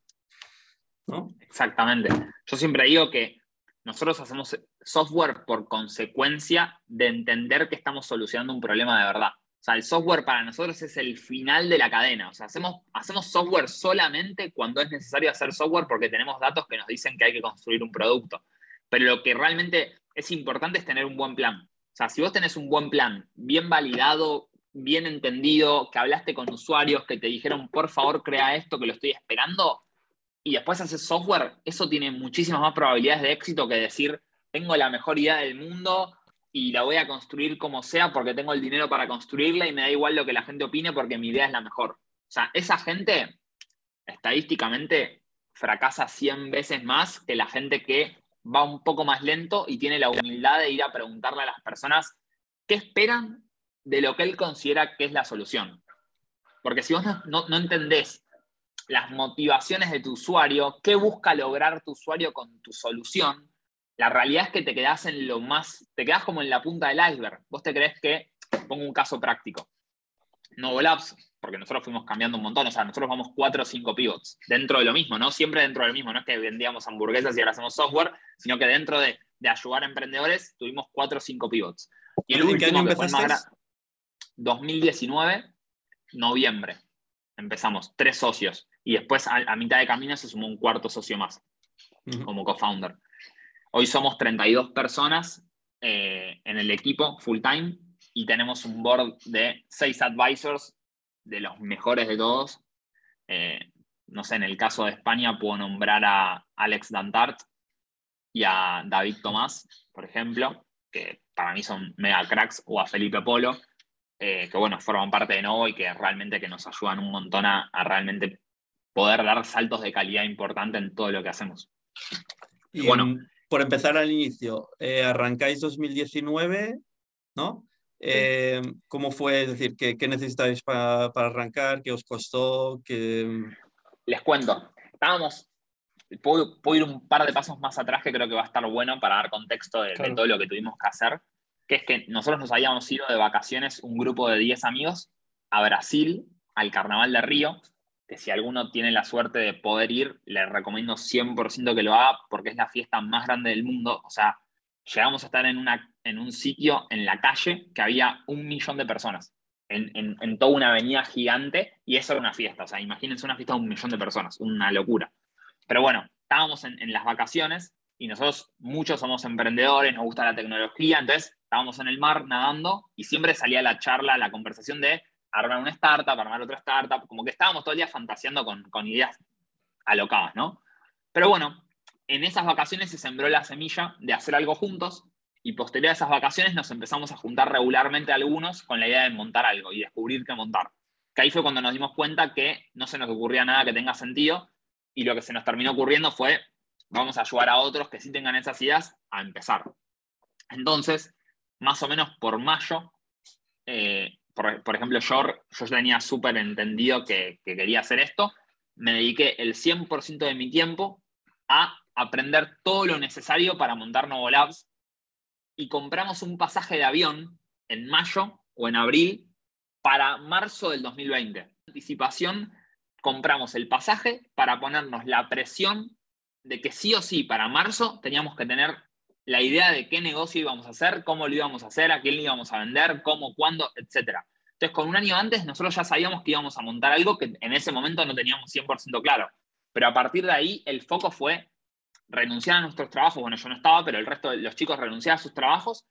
Exactamente. Yo siempre digo que nosotros hacemos software por consecuencia de entender que estamos solucionando un problema de verdad. O sea, el software para nosotros es el final de la cadena. O sea, hacemos, hacemos software solamente cuando es necesario hacer software porque tenemos datos que nos dicen que hay que construir un producto. Pero lo que realmente es importante es tener un buen plan. O sea, si vos tenés un buen plan, bien validado, bien entendido, que hablaste con usuarios, que te dijeron, por favor, crea esto, que lo estoy esperando, y después haces software, eso tiene muchísimas más probabilidades de éxito que decir, tengo la mejor idea del mundo y la voy a construir como sea porque tengo el dinero para construirla y me da igual lo que la gente opine porque mi idea es la mejor. O sea, esa gente estadísticamente fracasa 100 veces más que la gente que va un poco más lento y tiene la humildad de ir a preguntarle a las personas qué esperan de lo que él considera que es la solución. Porque si vos no, no entendés las motivaciones de tu usuario, qué busca lograr tu usuario con tu solución, la realidad es que te quedas en lo más, te quedas como en la punta del iceberg. Vos te crees que, pongo un caso práctico, Novolabs, porque nosotros fuimos cambiando un montón, o sea, nosotros vamos cuatro o cinco pivots dentro de lo mismo, ¿no? Siempre dentro de lo mismo, no es que vendíamos hamburguesas y ahora hacemos software, sino que dentro de, ayudar a emprendedores tuvimos cuatro o cinco pivots. Y el último que fue más 2019, noviembre. Empezamos, tres socios. Y después, a, mitad de camino, se sumó un cuarto socio más como co-founder. Hoy somos 32 personas eh, en el equipo full time y tenemos un board de seis advisors de los mejores de todos. Eh, no sé, en el caso de España puedo nombrar a Alex Dantart y a David Tomás, por ejemplo, que para mí son mega cracks, o a Felipe Polo, eh, que bueno, forman parte de Novo y que realmente que nos ayudan un montón a realmente poder dar saltos de calidad importante en todo lo que hacemos. Y bueno, por empezar al inicio, eh, arrancáis 2019, ¿no? Eh, ¿Cómo fue? Es decir, ¿qué, qué necesitáis para, arrancar? ¿Qué os costó? Les cuento. Estábamos, puedo, ir un par de pasos más atrás que creo que va a estar bueno para dar contexto de, de todo lo que tuvimos que hacer, que es que nosotros nos habíamos ido de vacaciones un grupo de 10 amigos a Brasil, al Carnaval de Río, que si alguno tiene la suerte de poder ir, le recomiendo 100% que lo haga porque es la fiesta más grande del mundo. O sea, llegamos a estar en, una, en un sitio en la calle que había un millón de personas, en, toda una avenida gigante, y eso era una fiesta. O sea, imagínense una fiesta de un millón de personas, una locura. Pero bueno, estábamos en, en las vacaciones y nosotros muchos somos emprendedores, nos gusta la tecnología, entonces estábamos en el mar nadando y siempre salía la charla, la conversación de armar una startup, armar otra startup, como que estábamos todo el día fantaseando con, con ideas alocadas, ¿no? Pero bueno, en esas vacaciones se sembró la semilla de hacer algo juntos y posterior a esas vacaciones nos empezamos a juntar regularmente algunos con la idea de montar algo y descubrir qué montar. Que ahí fue cuando nos dimos cuenta que no se nos ocurría nada que tenga sentido y lo que se nos terminó ocurriendo fue vamos a ayudar a otros que sí tengan esas ideas a empezar. Entonces, más o menos por mayo, eh, por, ejemplo, yo, yo tenía súper entendido que, quería hacer esto, me dediqué el 100% de mi tiempo a aprender todo lo necesario para montar Novo Labs y compramos un pasaje de avión en mayo o en abril para marzo del 2020. Anticipación, compramos el pasaje para ponernos la presión de que sí o sí para marzo teníamos que tener la idea de qué negocio íbamos a hacer, cómo lo íbamos a hacer, a quién le íbamos a vender, cómo, cuándo, etc. Entonces, con un año antes, nosotros ya sabíamos que íbamos a montar algo que en ese momento no teníamos 100% claro. Pero a partir de ahí, el foco fue renunciar a nuestros trabajos. Bueno, yo no estaba, pero el resto de los chicos renunciaron a sus trabajos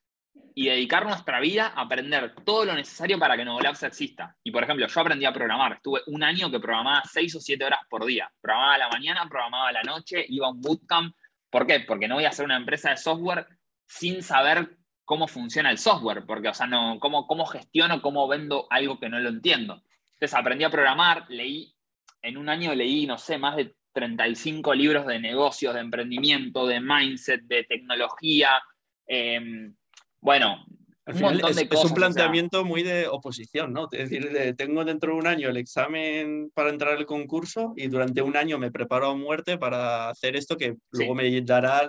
y dedicar nuestra vida a aprender todo lo necesario para que Novolabs exista. Y por ejemplo, yo aprendí a programar. Estuve un año que programaba 6 o 7 horas por día. Programaba la mañana, programaba la noche, iba a un bootcamp ¿Por qué? Porque no voy a hacer una empresa de software sin saber cómo funciona el software, porque, o sea, no, cómo, cómo gestiono, cómo vendo algo que no lo entiendo. Entonces aprendí a programar, leí, en un año leí, no sé, más de 35 libros de negocios, de emprendimiento, de mindset, de tecnología. Em, bueno, un montón de cosas. Es un planteamiento muy de oposición, ¿no? Es decir, tengo dentro de un año el examen para entrar al concurso y durante un año me preparo a muerte para hacer esto que luego me dará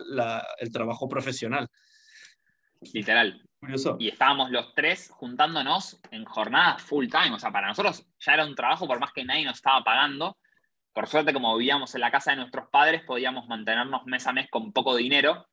el trabajo profesional. Literal. Y estábamos los tres juntándonos en jornadas full time. O sea, para nosotros ya era un trabajo, por más que nadie nos estaba pagando. Por suerte, como vivíamos en la casa de nuestros padres, podíamos mantenernos mes a mes con poco dinero.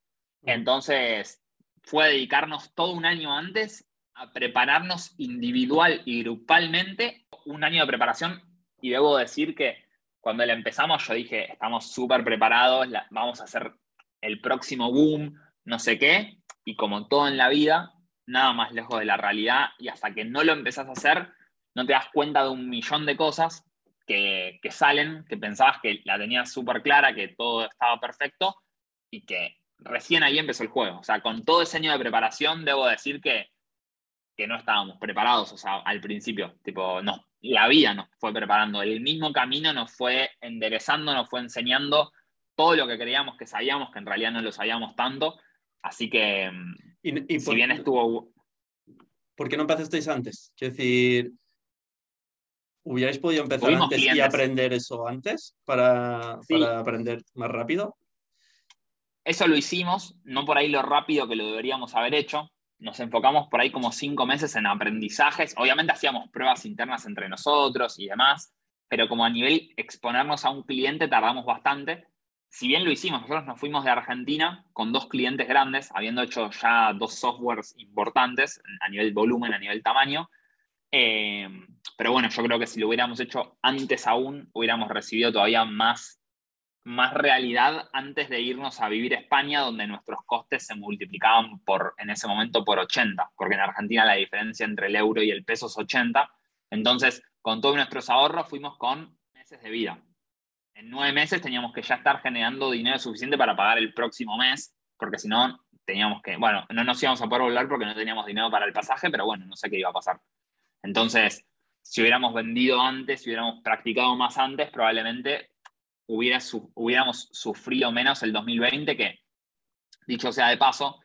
Entonces, fue dedicarnos todo un año antes a prepararnos individual y grupalmente. Un año de preparación. Y debo decir que cuando la empezamos, yo dije, estamos súper preparados, vamos a hacer el próximo boom, no sé qué. Y como todo en la vida, nada más lejos de la realidad y hasta que no lo empezás a hacer, no te das cuenta de un millón de cosas que, salen, que pensabas que la tenías súper clara, que todo estaba perfecto y que recién ahí empezó el juego. O sea, con todo ese año de preparación, debo decir que, que no estábamos preparados, o sea, al principio, tipo, no, la vida nos fue preparando, el mismo camino nos fue enderezando, nos fue enseñando todo lo que creíamos que sabíamos, que en realidad no lo sabíamos tanto, Así que, y, si bien estuvo... ¿Por qué no empezasteis antes? Es decir, ¿hubierais podido empezar antes y aprender eso antes para, para aprender más rápido? Eso lo hicimos, no por ahí lo rápido que lo deberíamos haber hecho. Nos enfocamos por ahí como cinco meses en aprendizajes. Obviamente hacíamos pruebas internas entre nosotros y demás, pero como a nivel exponernos a un cliente tardamos bastante si bien lo hicimos, nosotros nos fuimos de Argentina con dos clientes grandes, habiendo hecho ya dos softwares importantes a nivel volumen, a nivel tamaño. Eh, pero bueno, yo creo que si lo hubiéramos hecho antes aún, hubiéramos recibido todavía más, más realidad antes de irnos a vivir a España, donde nuestros costes se multiplicaban por, en ese momento por 80, porque en Argentina la diferencia entre el euro y el peso es 80. Entonces, con todos nuestros ahorros fuimos con meses de vida en nueve meses teníamos que ya estar generando dinero suficiente para pagar el próximo mes, porque si no, teníamos que, bueno, no nos íbamos a poder volar porque no teníamos dinero para el pasaje, pero bueno, no sé qué iba a pasar. Entonces, si hubiéramos vendido antes, si hubiéramos practicado más antes, probablemente hubiera hubiéramos sufrido menos el 2020, que, dicho sea de paso,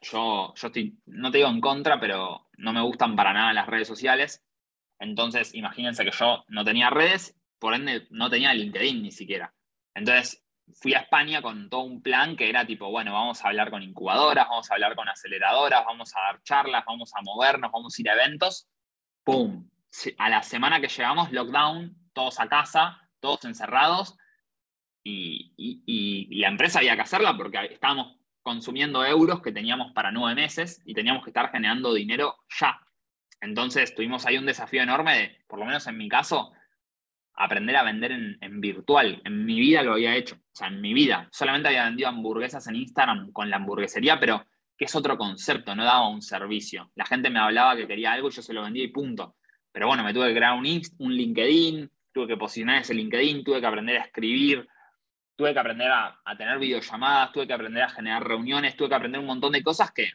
yo, yo estoy, no te digo en contra, pero no me gustan para nada las redes sociales. Entonces, imagínense que yo no tenía redes por ende no tenía LinkedIn ni siquiera. Entonces fui a España con todo un plan que era tipo, bueno, vamos a hablar con incubadoras, vamos a hablar con aceleradoras, vamos a dar charlas, vamos a movernos, vamos a ir a eventos. ¡Pum! A la semana que llegamos, lockdown, todos a casa, todos encerrados. Y, la empresa había que hacerla porque estábamos consumiendo euros que teníamos para nueve meses y teníamos que estar generando dinero ya. Entonces tuvimos ahí un desafío enorme de, por lo menos en mi caso, aprender a vender en, virtual. En mi vida lo había hecho. O sea, en mi vida. Solamente había vendido hamburguesas en Instagram con la hamburguesería, pero que es otro concepto, no daba un servicio. La gente me hablaba que quería algo y yo se lo vendía y punto. Pero bueno, me tuve que crear un, un LinkedIn, tuve que posicionar ese LinkedIn, tuve que aprender a escribir, tuve que aprender a, tener videollamadas, tuve que aprender a generar reuniones, tuve que aprender un montón de cosas que,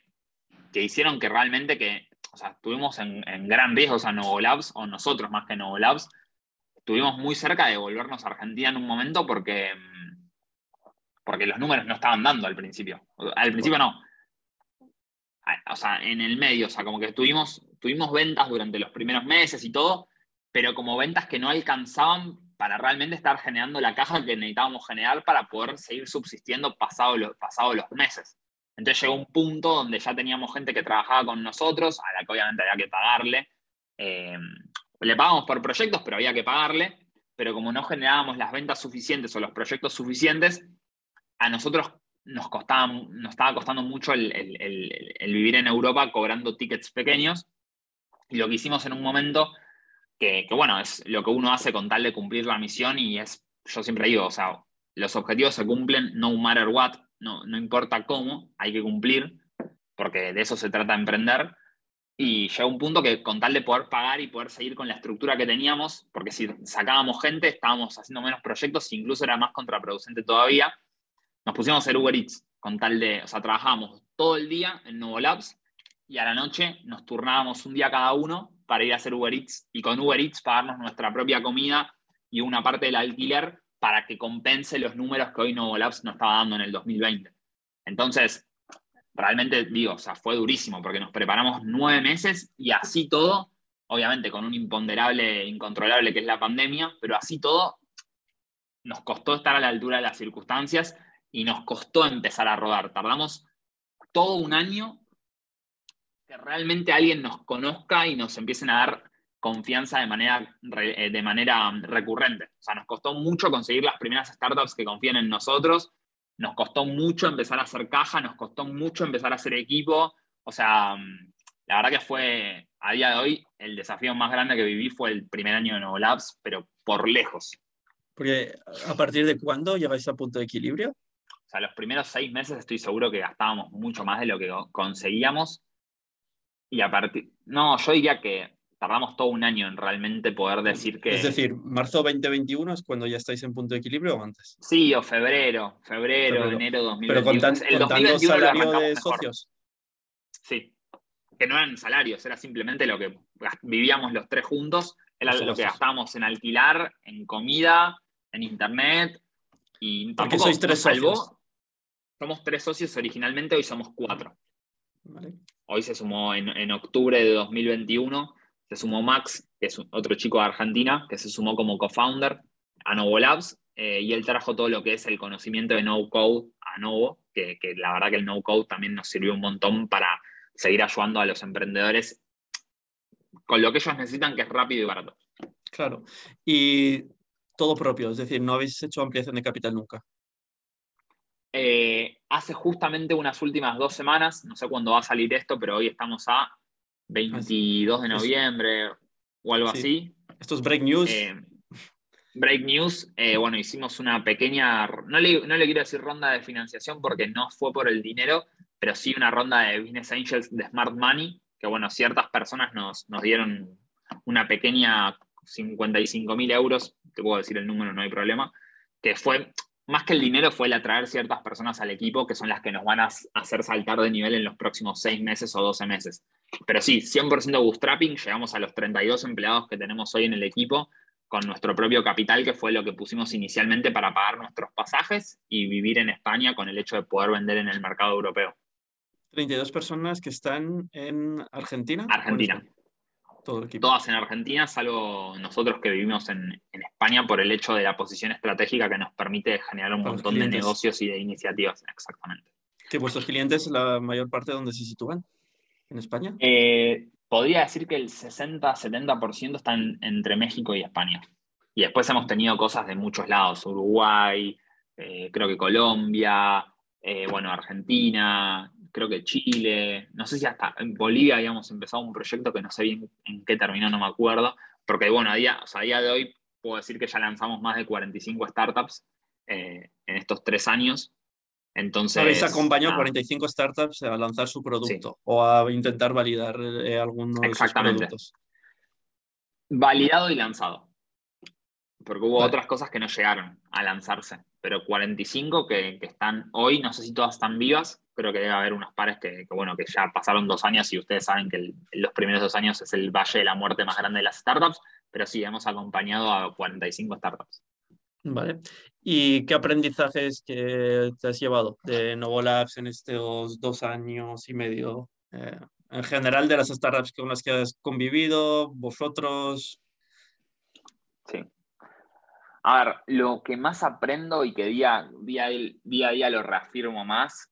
que hicieron que realmente que, o sea, estuvimos en, gran riesgo, o sea, Novo Labs, o nosotros más que Novo Labs, estuvimos muy cerca de volvernos a Argentina en un momento porque, mm, porque los números no estaban dando al principio. Al principio no. O sea, en el medio, o sea, como que tuvimos, tuvimos ventas durante los primeros meses y todo, pero como ventas que no alcanzaban para realmente estar generando la caja que necesitábamos generar para poder seguir subsistiendo pasados los, pasado los meses. Entonces llegó un punto donde ya teníamos gente que trabajaba con nosotros, a la que obviamente había que pagarle. Eh, le pagábamos por proyectos, pero había que pagarle, pero como no generábamos las ventas suficientes o los proyectos suficientes, a nosotros nos, costaba, nos estaba costando mucho el, vivir en Europa cobrando tickets pequeños. Y lo que hicimos en un momento, que, bueno, es lo que uno hace con tal de cumplir la misión y es, yo siempre digo, o sea, los objetivos se cumplen no matter what, no, no importa cómo, hay que cumplir, porque de eso se trata de emprender. Y llegó un punto que con tal de poder pagar y poder seguir con la estructura que teníamos, porque si sacábamos gente, estábamos haciendo menos proyectos, incluso era más contraproducente todavía, nos pusimos a hacer Uber Eats, con tal de, o sea, trabajábamos todo el día en Novo Labs y a la noche nos turnábamos un día cada uno para ir a hacer Uber Eats y con Uber Eats pagarnos nuestra propia comida y una parte del alquiler para que compense los números que hoy Novo Labs nos estaba dando en el 2020. Entonces, realmente digo, o sea, fue durísimo porque nos preparamos nueve meses y así todo, obviamente con un imponderable, incontrolable que es la pandemia, pero así todo nos costó estar a la altura de las circunstancias y nos costó empezar a rodar. Tardamos todo un año que realmente alguien nos conozca y nos empiecen a dar confianza de manera, eh, de manera recurrente. O sea, nos costó mucho conseguir las primeras startups que confíen en nosotros, nos costó mucho empezar a hacer caja, nos costó mucho empezar a hacer equipo. O sea, la verdad que fue, a día de hoy, el desafío más grande que viví fue el primer año de Novo Labs, pero por lejos. Porque a partir de cuándo llegáis a punto de equilibrio? O sea, los primeros seis meses estoy seguro que gastábamos mucho más de lo que conseguíamos. Y a partir, no, yo diría que tardamos todo un año en realmente poder decir que... Es decir, marzo 2021 es cuando ya estáis en punto de equilibrio o antes. Sí, o febrero, febrero, enero 2021. Pero contando, contando salario de socios. Sí, que no eran salarios, era simplemente lo que vivíamos los tres juntos, era lo que gastábamos en alquilar, en comida, en internet. Y ¿Por qué sois tres socios? Somos tres socios originalmente, hoy somos cuatro. Hoy se sumó en, en octubre de 2021 se sumó Max, que es otro chico de Argentina, que se sumó como co-founder a Novo Labs, eh, y él trajo todo lo que es el conocimiento de no-code a Novo, que, la verdad que el no-code también nos sirvió un montón para seguir ayudando a los emprendedores con lo que ellos necesitan, que es rápido y barato. Claro. Y todo propio, es decir, no habéis hecho ampliación de capital nunca. Eh, hace justamente unas últimas dos semanas, no sé cuándo va a salir esto, pero hoy estamos a 22 de noviembre o algo así. Esto es Break News. Eh, break News, eh, bueno, hicimos una pequeña, no le, no le quiero decir ronda de financiación porque no fue por el dinero, pero sí una ronda de Business Angels de Smart Money, que bueno, ciertas personas nos, nos dieron una pequeña 55 mil euros, te puedo decir el número, no hay problema, que fue más que el dinero fue el atraer ciertas personas al equipo que son las que nos van a hacer saltar de nivel en los próximos seis meses o 12 meses. Pero sí, 100% bootstrapping, llegamos a los 32 empleados que tenemos hoy en el equipo con nuestro propio capital, que fue lo que pusimos inicialmente para pagar nuestros pasajes y vivir en España con el hecho de poder vender en el mercado europeo. 32 personas que están en Argentina. Argentina. Todas en Argentina, salvo nosotros que vivimos en, España por el hecho de la posición estratégica que nos permite generar un montón de negocios y de iniciativas. Exactamente. ¿Que vuestros clientes, la mayor parte, dónde se sitúan? ¿En España? Eh, podría decir que el 60-70% están entre México y España. Y después hemos tenido cosas de muchos lados, Uruguay, eh, creo que Colombia, eh, bueno, Argentina, creo que Chile, no sé si hasta en Bolivia habíamos empezado un proyecto que no sé bien en qué terminó, no me acuerdo, porque bueno, a día, a día de hoy puedo decir que ya lanzamos más de 45 startups eh, en estos tres años. Entonces, Habéis acompañado a 45 startups a lanzar su producto o a intentar validar eh, algunos de sus productos. Validado y lanzado. Porque hubo otras cosas que no llegaron a lanzarse. Pero 45 que, que, están hoy, no sé si todas están vivas, creo que debe haber unos pares que, bueno, que ya pasaron dos años y ustedes saben que los primeros dos años es el valle de la muerte más grande de las startups, pero sí, hemos acompañado a 45 startups. Vale. ¿Y qué aprendizajes que te has llevado de Novo Labs en estos dos años y medio? Eh, en general, de las startups con las que has convivido, vosotros. Sí. A ver, lo que más aprendo y que día, día, día a día lo reafirmo más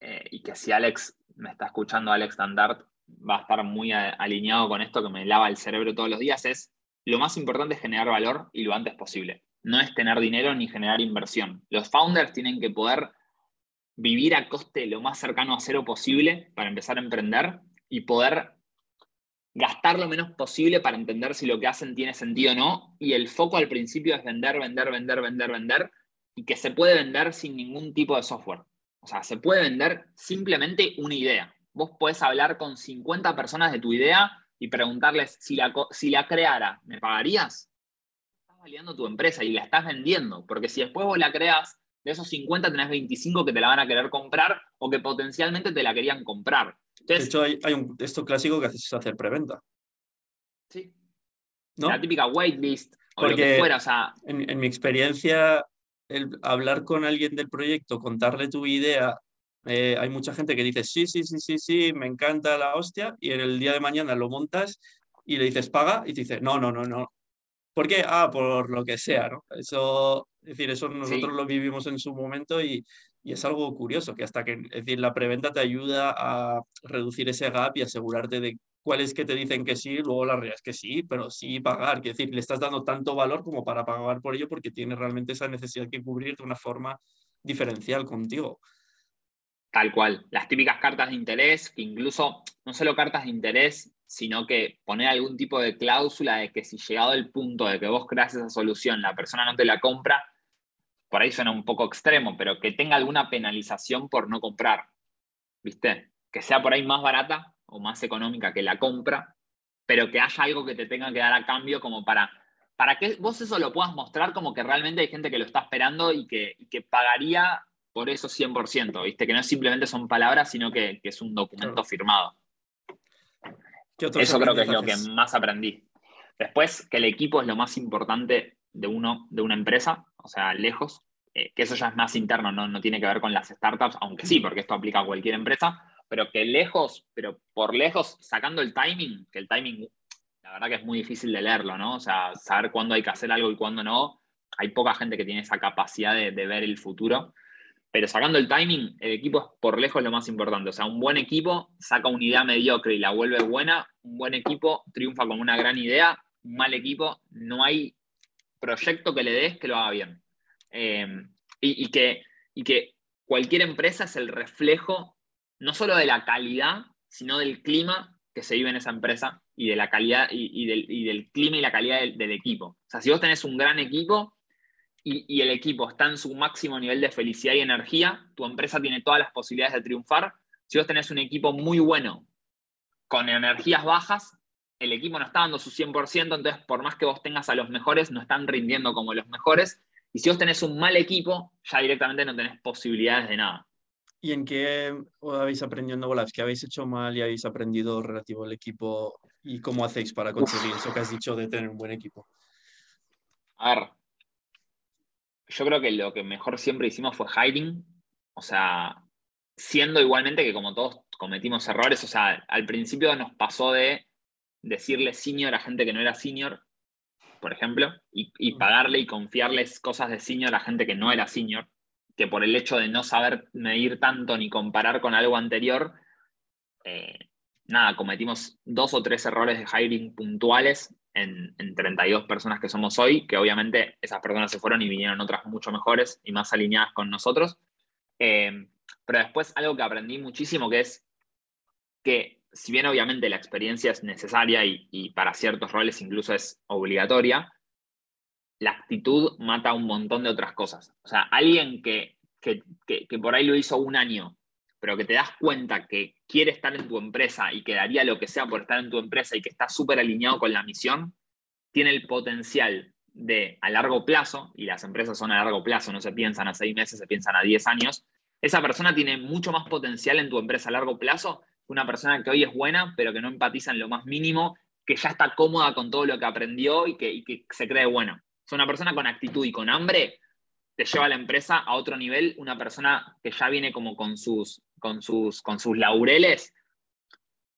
eh, y que si Alex me está escuchando, Alex Standard, va a estar muy alineado con esto que me lava el cerebro todos los días, es lo más importante es generar valor y lo antes posible. No es tener dinero ni generar inversión. Los founders tienen que poder vivir a coste lo más cercano a cero posible para empezar a emprender y poder gastar lo menos posible para entender si lo que hacen tiene sentido o no. Y el foco al principio es vender, vender, vender, vender, vender, y que se puede vender sin ningún tipo de software. O sea, se puede vender simplemente una idea. Vos podés hablar con 50 personas de tu idea y preguntarles si la, si la creara, ¿me pagarías? Estás validando tu empresa y la estás vendiendo, porque si después vos la creas, de esos 50 tenés 25 que te la van a querer comprar o que potencialmente te la querían comprar. de hecho, hay, un texto clásico que haces hacer preventa. Sí. ¿No? La típica waitlist o lo que fuera. O sea, en, en mi experiencia, el hablar con alguien del proyecto, contarle tu idea, eh, hay mucha gente que dice, sí, sí, sí, sí, sí, me encanta la hostia, y en el día de mañana lo montas y le dices, paga, y te dice, no, no, no, no. ¿Por qué? Ah, por lo que sea, ¿no? Eso, es decir, eso nosotros lo vivimos en su momento y, y es algo curioso, que hasta que, es decir, la preventa te ayuda a reducir ese gap y asegurarte de cuáles que te dicen que sí, luego la realidad es que sí, pero sí pagar, es decir, le estás dando tanto valor como para pagar por ello porque tiene realmente esa necesidad que cubrir de una forma diferencial contigo. Tal cual, las típicas cartas de interés, que incluso no solo cartas de interés, sino que poner algún tipo de cláusula de que si llegado el punto de que vos creas esa solución, la persona no te la compra, por ahí suena un poco extremo, pero que tenga alguna penalización por no comprar, ¿viste? Que sea por ahí más barata o más económica que la compra, pero que haya algo que te tenga que dar a cambio como para, para que vos eso lo puedas mostrar como que realmente hay gente que lo está esperando y que, que pagaría por eso 100%, ¿viste? Que no simplemente son palabras, sino que, es un documento firmado. Eso creo que es lo que más aprendí. Después, que el equipo es lo más importante de, uno, de una empresa, o sea, lejos, eh, que eso ya es más interno, no, no tiene que ver con las startups, aunque sí, porque esto aplica a cualquier empresa, pero que lejos, pero por lejos, sacando el timing, que el timing, la verdad que es muy difícil de leerlo, ¿no? O sea, saber cuándo hay que hacer algo y cuándo no. Hay poca gente que tiene esa capacidad de, ver el futuro. Pero sacando el timing, el equipo es por lejos lo más importante. O sea, un buen equipo saca una idea mediocre y la vuelve buena. Un buen equipo triunfa con una gran idea. Un mal equipo, no hay proyecto que le des que lo haga bien. Eh, y que cualquier empresa es el reflejo no solo de la calidad, sino del clima que se vive en esa empresa y de la calidad y, del, clima y la calidad del, equipo. O sea, si vos tenés un gran equipo, y, el equipo está en su máximo nivel de felicidad y energía, tu empresa tiene todas las posibilidades de triunfar. Si vos tenés un equipo muy bueno con energías bajas, el equipo no está dando su 100%, entonces por más que vos tengas a los mejores, no están rindiendo como los mejores. Y si vos tenés un mal equipo, ya directamente no tenés posibilidades de nada. ¿Y en qué habéis aprendido en ¿Qué habéis hecho mal y habéis aprendido relativo al equipo? ¿Y cómo hacéis para conseguir eso que has dicho de tener un buen equipo? A ver, yo creo que lo que mejor siempre hicimos fue hiding, o sea, siendo igualmente que como todos cometimos errores, o sea, al principio nos pasó de decirle senior a gente que no era senior, por ejemplo, y, pagarle y confiarles cosas de senior a gente que no era senior, que por el hecho de no saber medir tanto ni comparar con algo anterior, eh, nada, cometimos dos o tres errores de hiring puntuales en, 32 personas que somos hoy, que obviamente esas personas se fueron y vinieron otras mucho mejores y más alineadas con nosotros. Eh, pero después algo que aprendí muchísimo que es que si bien obviamente la experiencia es necesaria y, para ciertos roles incluso es obligatoria, la actitud mata un montón de otras cosas. O sea, alguien que, que, que por ahí lo hizo un año pero que te das cuenta que quiere estar en tu empresa y que daría lo que sea por estar en tu empresa y que está súper alineado con la misión, tiene el potencial de a largo plazo, y las empresas son a largo plazo, no se piensan a seis meses, se piensan a diez años, esa persona tiene mucho más potencial en tu empresa a largo plazo que una persona que hoy es buena, pero que no empatiza en lo más mínimo, que ya está cómoda con todo lo que aprendió y que, y que se cree bueno. Una persona con actitud y con hambre te lleva a la empresa a otro nivel, una persona que ya viene como con sus con sus, con sus laureles,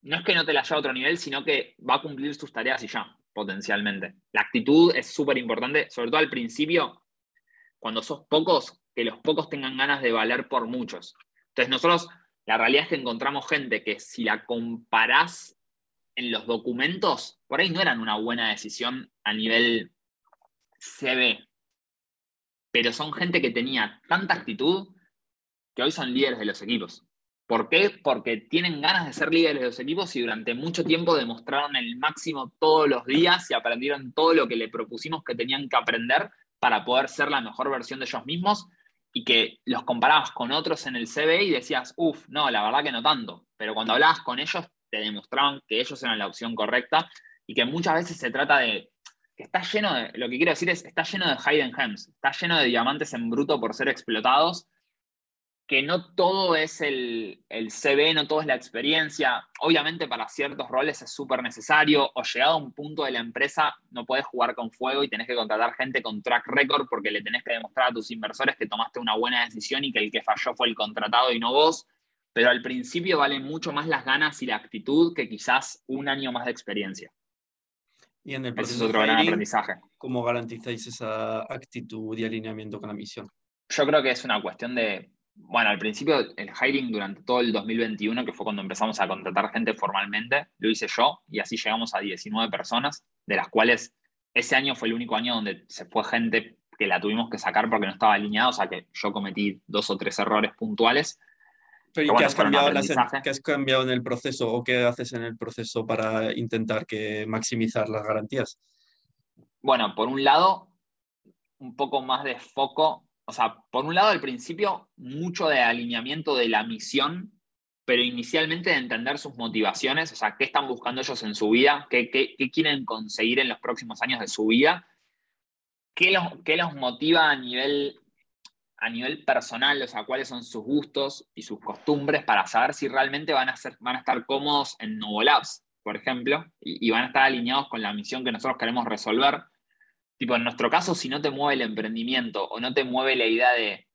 no es que no te la lleve a otro nivel, sino que va a cumplir sus tareas y ya, potencialmente. La actitud es súper importante, sobre todo al principio, cuando sos pocos, que los pocos tengan ganas de valer por muchos. Entonces nosotros, la realidad es que encontramos gente que si la comparás en los documentos, por ahí no eran una buena decisión a nivel CB, pero son gente que tenía tanta actitud que hoy son líderes de los equipos. ¿Por qué? Porque tienen ganas de ser líderes de los equipos y durante mucho tiempo demostraron el máximo todos los días y aprendieron todo lo que le propusimos que tenían que aprender para poder ser la mejor versión de ellos mismos y que los comparabas con otros en el CV y decías, uff, no, la verdad que no tanto. Pero cuando hablabas con ellos, te demostraban que ellos eran la opción correcta y que muchas veces se trata de está lleno de, lo que quiero decir es, está lleno de hidden gems, está lleno de diamantes en bruto por ser explotados que no todo es el, el, CV, no todo es la experiencia. Obviamente para ciertos roles es súper necesario o llegado a un punto de la empresa no puedes jugar con fuego y tenés que contratar gente con track record porque le tenés que demostrar a tus inversores que tomaste una buena decisión y que el que falló fue el contratado y no vos. Pero al principio valen mucho más las ganas y la actitud que quizás un año más de experiencia. Y en el proceso es otro gran aprendizaje. ¿Cómo garantizáis esa actitud y alineamiento con la misión? Yo creo que es una cuestión de bueno, al principio el hiring durante todo el 2021, que fue cuando empezamos a contratar gente formalmente, lo hice yo y así llegamos a 19 personas, de las cuales ese año fue el único año donde se fue gente que la tuvimos que sacar porque no estaba alineada, o sea que yo cometí dos o tres errores puntuales. Pero ¿y qué, has cambiado qué has cambiado en el proceso o qué haces en el proceso para intentar que maximizar las garantías? Bueno, por un lado, un poco más de foco o sea, por un lado, al principio, mucho de alineamiento de la misión, pero inicialmente de entender sus motivaciones, o sea, qué están buscando ellos en su vida, qué, quieren conseguir en los próximos años de su vida, qué los, los motiva a nivel, a nivel personal, o sea, cuáles son sus gustos y sus costumbres para saber si realmente van a, ser, van a estar cómodos en Novo Labs, por ejemplo, y van a estar alineados con la misión que nosotros queremos resolver. Tipo, en nuestro caso, si no te mueve el emprendimiento o no te mueve la idea de,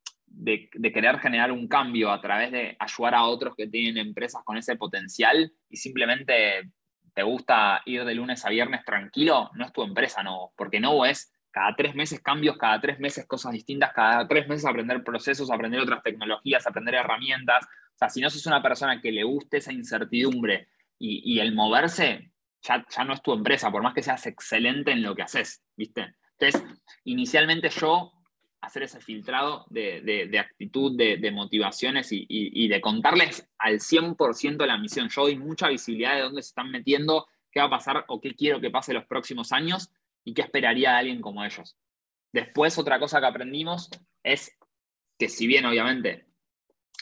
querer generar un cambio a través de ayudar a otros que tienen empresas con ese potencial y simplemente te gusta ir de lunes a viernes tranquilo, no es tu empresa, no, porque no es cada tres meses cambios, cada tres meses cosas distintas, cada tres meses aprender procesos, aprender otras tecnologías, aprender herramientas. O sea, si no sos una persona que le guste esa incertidumbre y, y el moverse, ya, no es tu empresa, por más que seas excelente en lo que haces, ¿viste? Entonces, inicialmente yo hacer ese filtrado de, actitud, de, motivaciones y, de contarles al 100% la misión. Yo doy mucha visibilidad de dónde se están metiendo, qué va a pasar o qué quiero que pase los próximos años y qué esperaría de alguien como ellos. Después, otra cosa que aprendimos es que si bien obviamente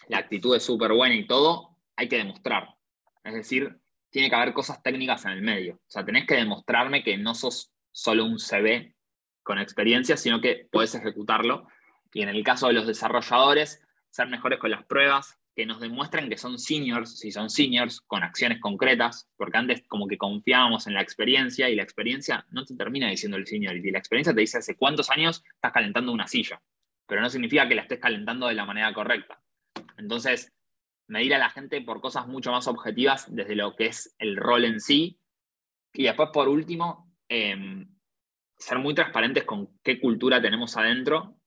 la actitud es súper buena y todo, hay que demostrar. Es decir, tiene que haber cosas técnicas en el medio. O sea, tenés que demostrarme que no sos solo un CV con experiencia, sino que podés ejecutarlo. Y en el caso de los desarrolladores, ser mejores con las pruebas, que nos demuestren que son seniors, si son seniors, con acciones concretas, porque antes como que confiábamos en la experiencia y la experiencia no te termina diciendo el seniority, la experiencia te dice hace cuántos años estás calentando una silla, pero no significa que la estés calentando de la manera correcta. Entonces, medir a la gente por cosas mucho más objetivas desde lo que es el rol en sí. Y después, por último, em, ser muy transparentes con qué cultura tenemos adentro,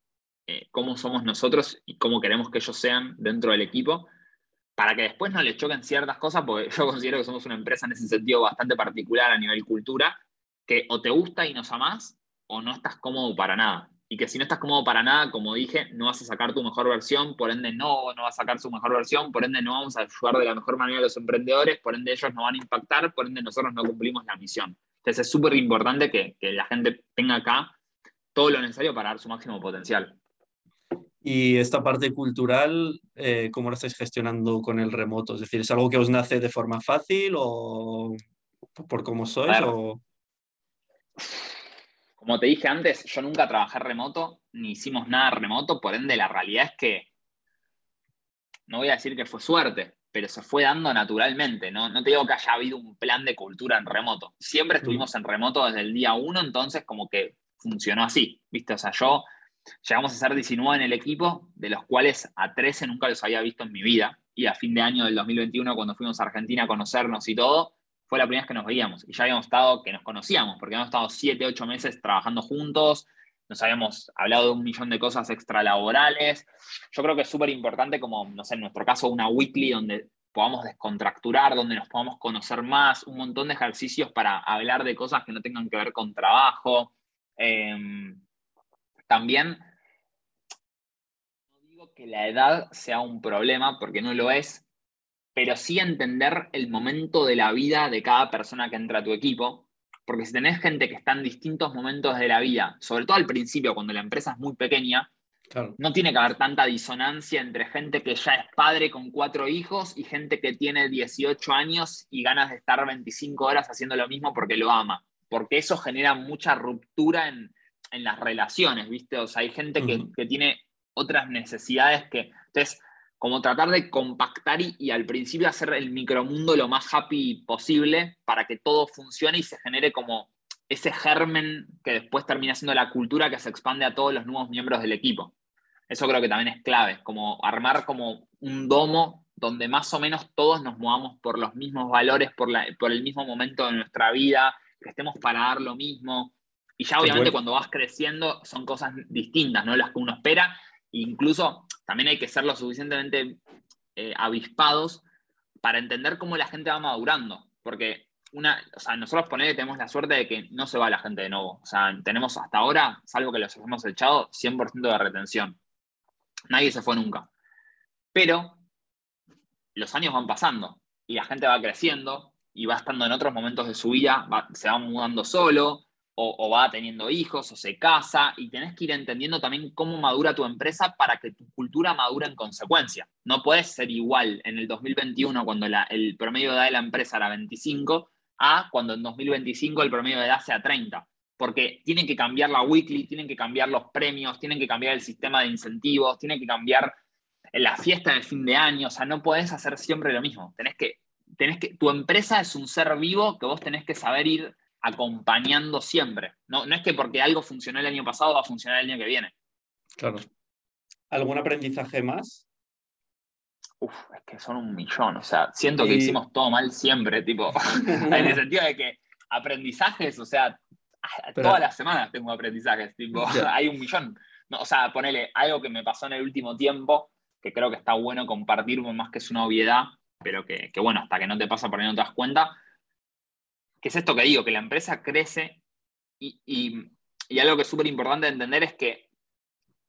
eh, cómo somos nosotros y cómo queremos que ellos sean dentro del equipo, para que después no les choquen ciertas cosas, porque yo considero que somos una empresa en ese sentido bastante particular a nivel cultura, que o te gusta y nos amás, o no estás cómodo para nada y que si no estás cómodo para nada, como dije, no vas a sacar tu mejor versión, por ende no, no vas a sacar su mejor versión, por ende no vamos a ayudar de la mejor manera a los emprendedores, por ende ellos no van a impactar, por ende nosotros no cumplimos la misión. Entonces es súper importante que, la gente tenga acá todo lo necesario para dar su máximo potencial. Y esta parte cultural, eh, ¿cómo lo estáis gestionando con el remoto? Es decir, ¿es algo que os nace de forma fácil o por cómo sois? O... Como te dije antes, yo nunca trabajé remoto, ni hicimos nada remoto, por ende la realidad es que, no voy a decir que fue suerte, pero se fue dando naturalmente, ¿no? No te digo que haya habido un plan de cultura en remoto. Siempre estuvimos en remoto desde el día uno, entonces como que funcionó así, ¿viste? O sea, yo llegamos a ser 19 en el equipo, de los cuales a 13 nunca los había visto en mi vida. Y a fin de año del 2021, cuando fuimos a Argentina a conocernos y todo, fue la primera vez que nos veíamos y ya habíamos estado, que nos conocíamos, porque habíamos estado siete, ocho meses trabajando juntos, nos habíamos hablado de un millón de cosas extralaborales. Yo creo que es súper importante, como, no sé, en nuestro caso, una weekly donde podamos descontracturar, donde nos podamos conocer más, un montón de ejercicios para hablar de cosas que no tengan que ver con trabajo. Em, también, no digo que la edad sea un problema, porque no lo es, pero sí entender el momento de la vida de cada persona que entra a tu equipo, porque si tenés gente que está en distintos momentos de la vida, sobre todo al principio, cuando la empresa es muy pequeña, no tiene que haber tanta disonancia entre gente que ya es padre con cuatro hijos y gente que tiene 18 años y ganas de estar 25 horas haciendo lo mismo porque lo ama, porque eso genera mucha ruptura en, las relaciones, ¿viste? O sea, hay gente que, que tiene otras necesidades que... Entonces, como tratar de compactar y, al principio hacer el micromundo lo más happy posible para que todo funcione y se genere como ese germen que después termina siendo la cultura que se expande a todos los nuevos miembros del equipo. Eso creo que también es clave, como armar como un domo donde más o menos todos nos movamos por los mismos valores, por, por el mismo momento de nuestra vida, que estemos para dar lo mismo. Y ya obviamente cuando vas creciendo son cosas distintas, ¿no? Las que uno espera. incluso también hay que ser lo suficientemente eh, avispados para entender cómo la gente va madurando. Porque una, o sea, nosotros tenemos la suerte de que no se va la gente de nuevo. O sea, tenemos hasta ahora, salvo que los hemos echado, 100% de retención. Nadie se fue nunca. Pero los años van pasando y la gente va creciendo y va estando en otros momentos de su vida, se va mudando solo o, va teniendo hijos o se casa y tenés que ir entendiendo también cómo madura tu empresa para que tu cultura madure en consecuencia. No puedes ser igual en el 2021 cuando el promedio de edad de la empresa era 25 a cuando en 2025 el promedio de edad sea 30 porque tienen que cambiar la weekly, tienen que cambiar los premios, tienen que cambiar el sistema de incentivos, tienen que cambiar la fiesta del fin de año, o sea, no puedes hacer siempre lo mismo. Tenés que, que, tu empresa es un ser vivo que vos tenés que saber ir acompañando siempre. No, no es que porque algo funcionó el año pasado va a funcionar el año que viene. Claro. ¿Algún aprendizaje más? Uf, es que son un millón, o sea, siento que hicimos todo mal siempre, tipo, en el sentido de que aprendizajes, o sea, todas las semanas tengo aprendizajes, tipo, hay un millón. No, o sea, ponele algo que me pasó en el último tiempo, que creo que está bueno compartir, más que es una obviedad, pero que, bueno, hasta que no te pasa por ahí no te das cuenta, que es esto que digo, que la empresa crece y, y, algo que es súper importante entender es que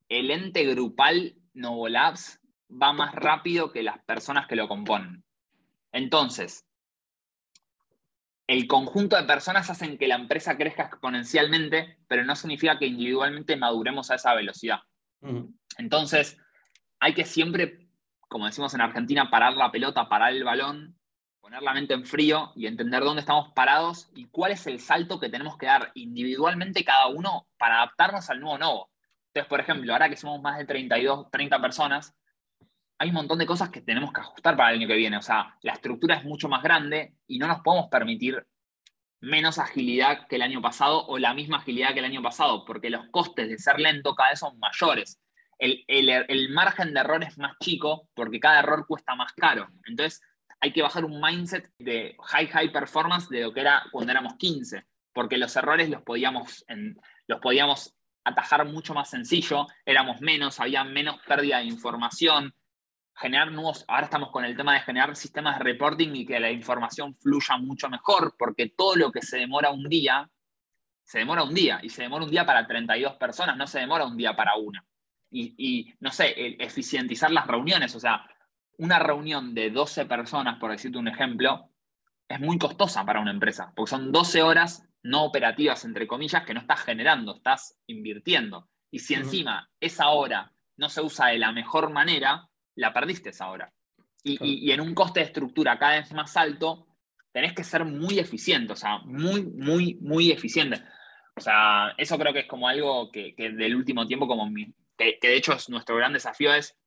el ente grupal Novolabs va más rápido que las personas que lo componen. Entonces, el conjunto de personas hacen que la empresa crezca exponencialmente, pero no significa que individualmente maduremos a esa velocidad. Entonces, hay que siempre, como decimos en Argentina, parar la pelota, parar el balón, poner la mente en frío y entender dónde estamos parados y cuál es el salto que tenemos que dar individualmente cada uno para adaptarnos al nuevo novo. Entonces, por ejemplo, ahora que somos más de 32, 30 personas, hay un montón de cosas que tenemos que ajustar para el año que viene. O sea, la estructura es mucho más grande y no nos podemos permitir menos agilidad que el año pasado o la misma agilidad que el año pasado, porque los costes de ser lento cada vez son mayores. El, el margen de error es más chico porque cada error cuesta más caro. Entonces, hay que bajar un mindset de high, high performance de lo que era cuando éramos 15, porque los errores los podíamos, los podíamos atajar mucho más sencillo, éramos menos, había menos pérdida de información, generar nuevos, ahora estamos con el tema de generar sistemas de reporting y que la información fluya mucho mejor, porque todo lo que se demora un día, se demora un día, y se demora un día para 32 personas, no se demora un día para una. Y, no sé, eficientizar las reuniones, o sea, una reunión de 12 personas, por decirte un ejemplo, es muy costosa para una empresa, porque son 12 horas no operativas, entre comillas, que no estás generando, estás invirtiendo. Y si encima esa hora no se usa de la mejor manera, la perdiste esa hora. Y, en un coste de estructura cada vez más alto, tenés que ser muy eficiente, o sea, muy, muy, muy eficiente. O sea, eso creo que es como algo que, del último tiempo, como que, de hecho es nuestro gran desafío, es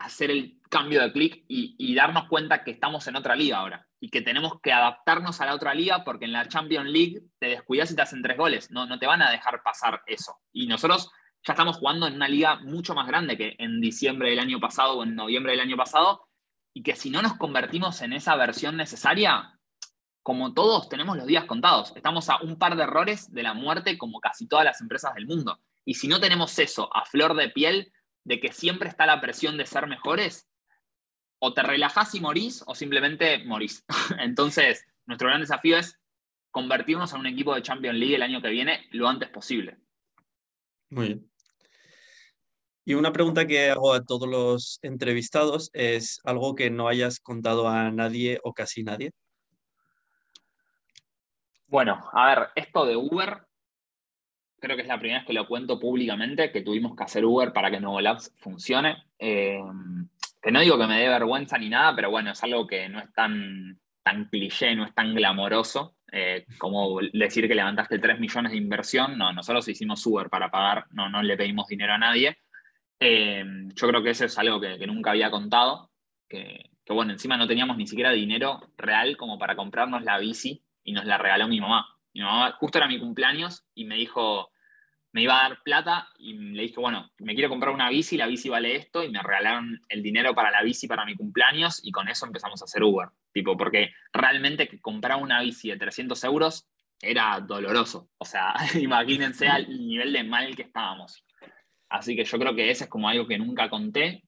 hacer el cambio de clic y, darnos cuenta que estamos en otra liga ahora y que tenemos que adaptarnos a la otra liga porque en la Champions League te descuidas y te hacen tres goles, no, no te van a dejar pasar eso. Y nosotros ya estamos jugando en una liga mucho más grande que en diciembre del año pasado o en noviembre del año pasado, y que si no nos convertimos en esa versión necesaria, como todos tenemos los días contados, estamos a un par de errores de la muerte como casi todas las empresas del mundo. Y si no tenemos eso a flor de piel, de que siempre está la presión de ser mejores, o te relajás y morís, o simplemente morís. Entonces, nuestro gran desafío es convertirnos en un equipo de Champions League el año que viene lo antes posible. Muy bien. Y una pregunta que hago a todos los entrevistados es algo que no hayas contado a nadie o casi nadie. Bueno, a ver, esto de Uber, creo que es la primera vez que lo cuento públicamente, que tuvimos que hacer Uber para que Nuevo Labs funcione. Eh, que no digo que me dé vergüenza ni nada, pero bueno, es algo que no es tan, tan cliché, no es tan glamoroso. Eh, como decir que levantaste 3 millones de inversión, no, nosotros hicimos Uber para pagar, no, no le pedimos dinero a nadie. Eh, yo creo que eso es algo que, nunca había contado, que, bueno, encima no teníamos ni siquiera dinero real como para comprarnos la bici y nos la regaló mi mamá. Mi mamá justo era mi cumpleaños y me dijo, me iba a dar plata y le dije, bueno, me quiero comprar una bici, la bici vale esto, y me regalaron el dinero para la bici para mi cumpleaños y con eso empezamos a hacer Uber. Tipo, porque realmente que comprar una bici de 300 euros era doloroso. O sea, imagínense al nivel de mal que estábamos. Así que yo creo que ese es como algo que nunca conté.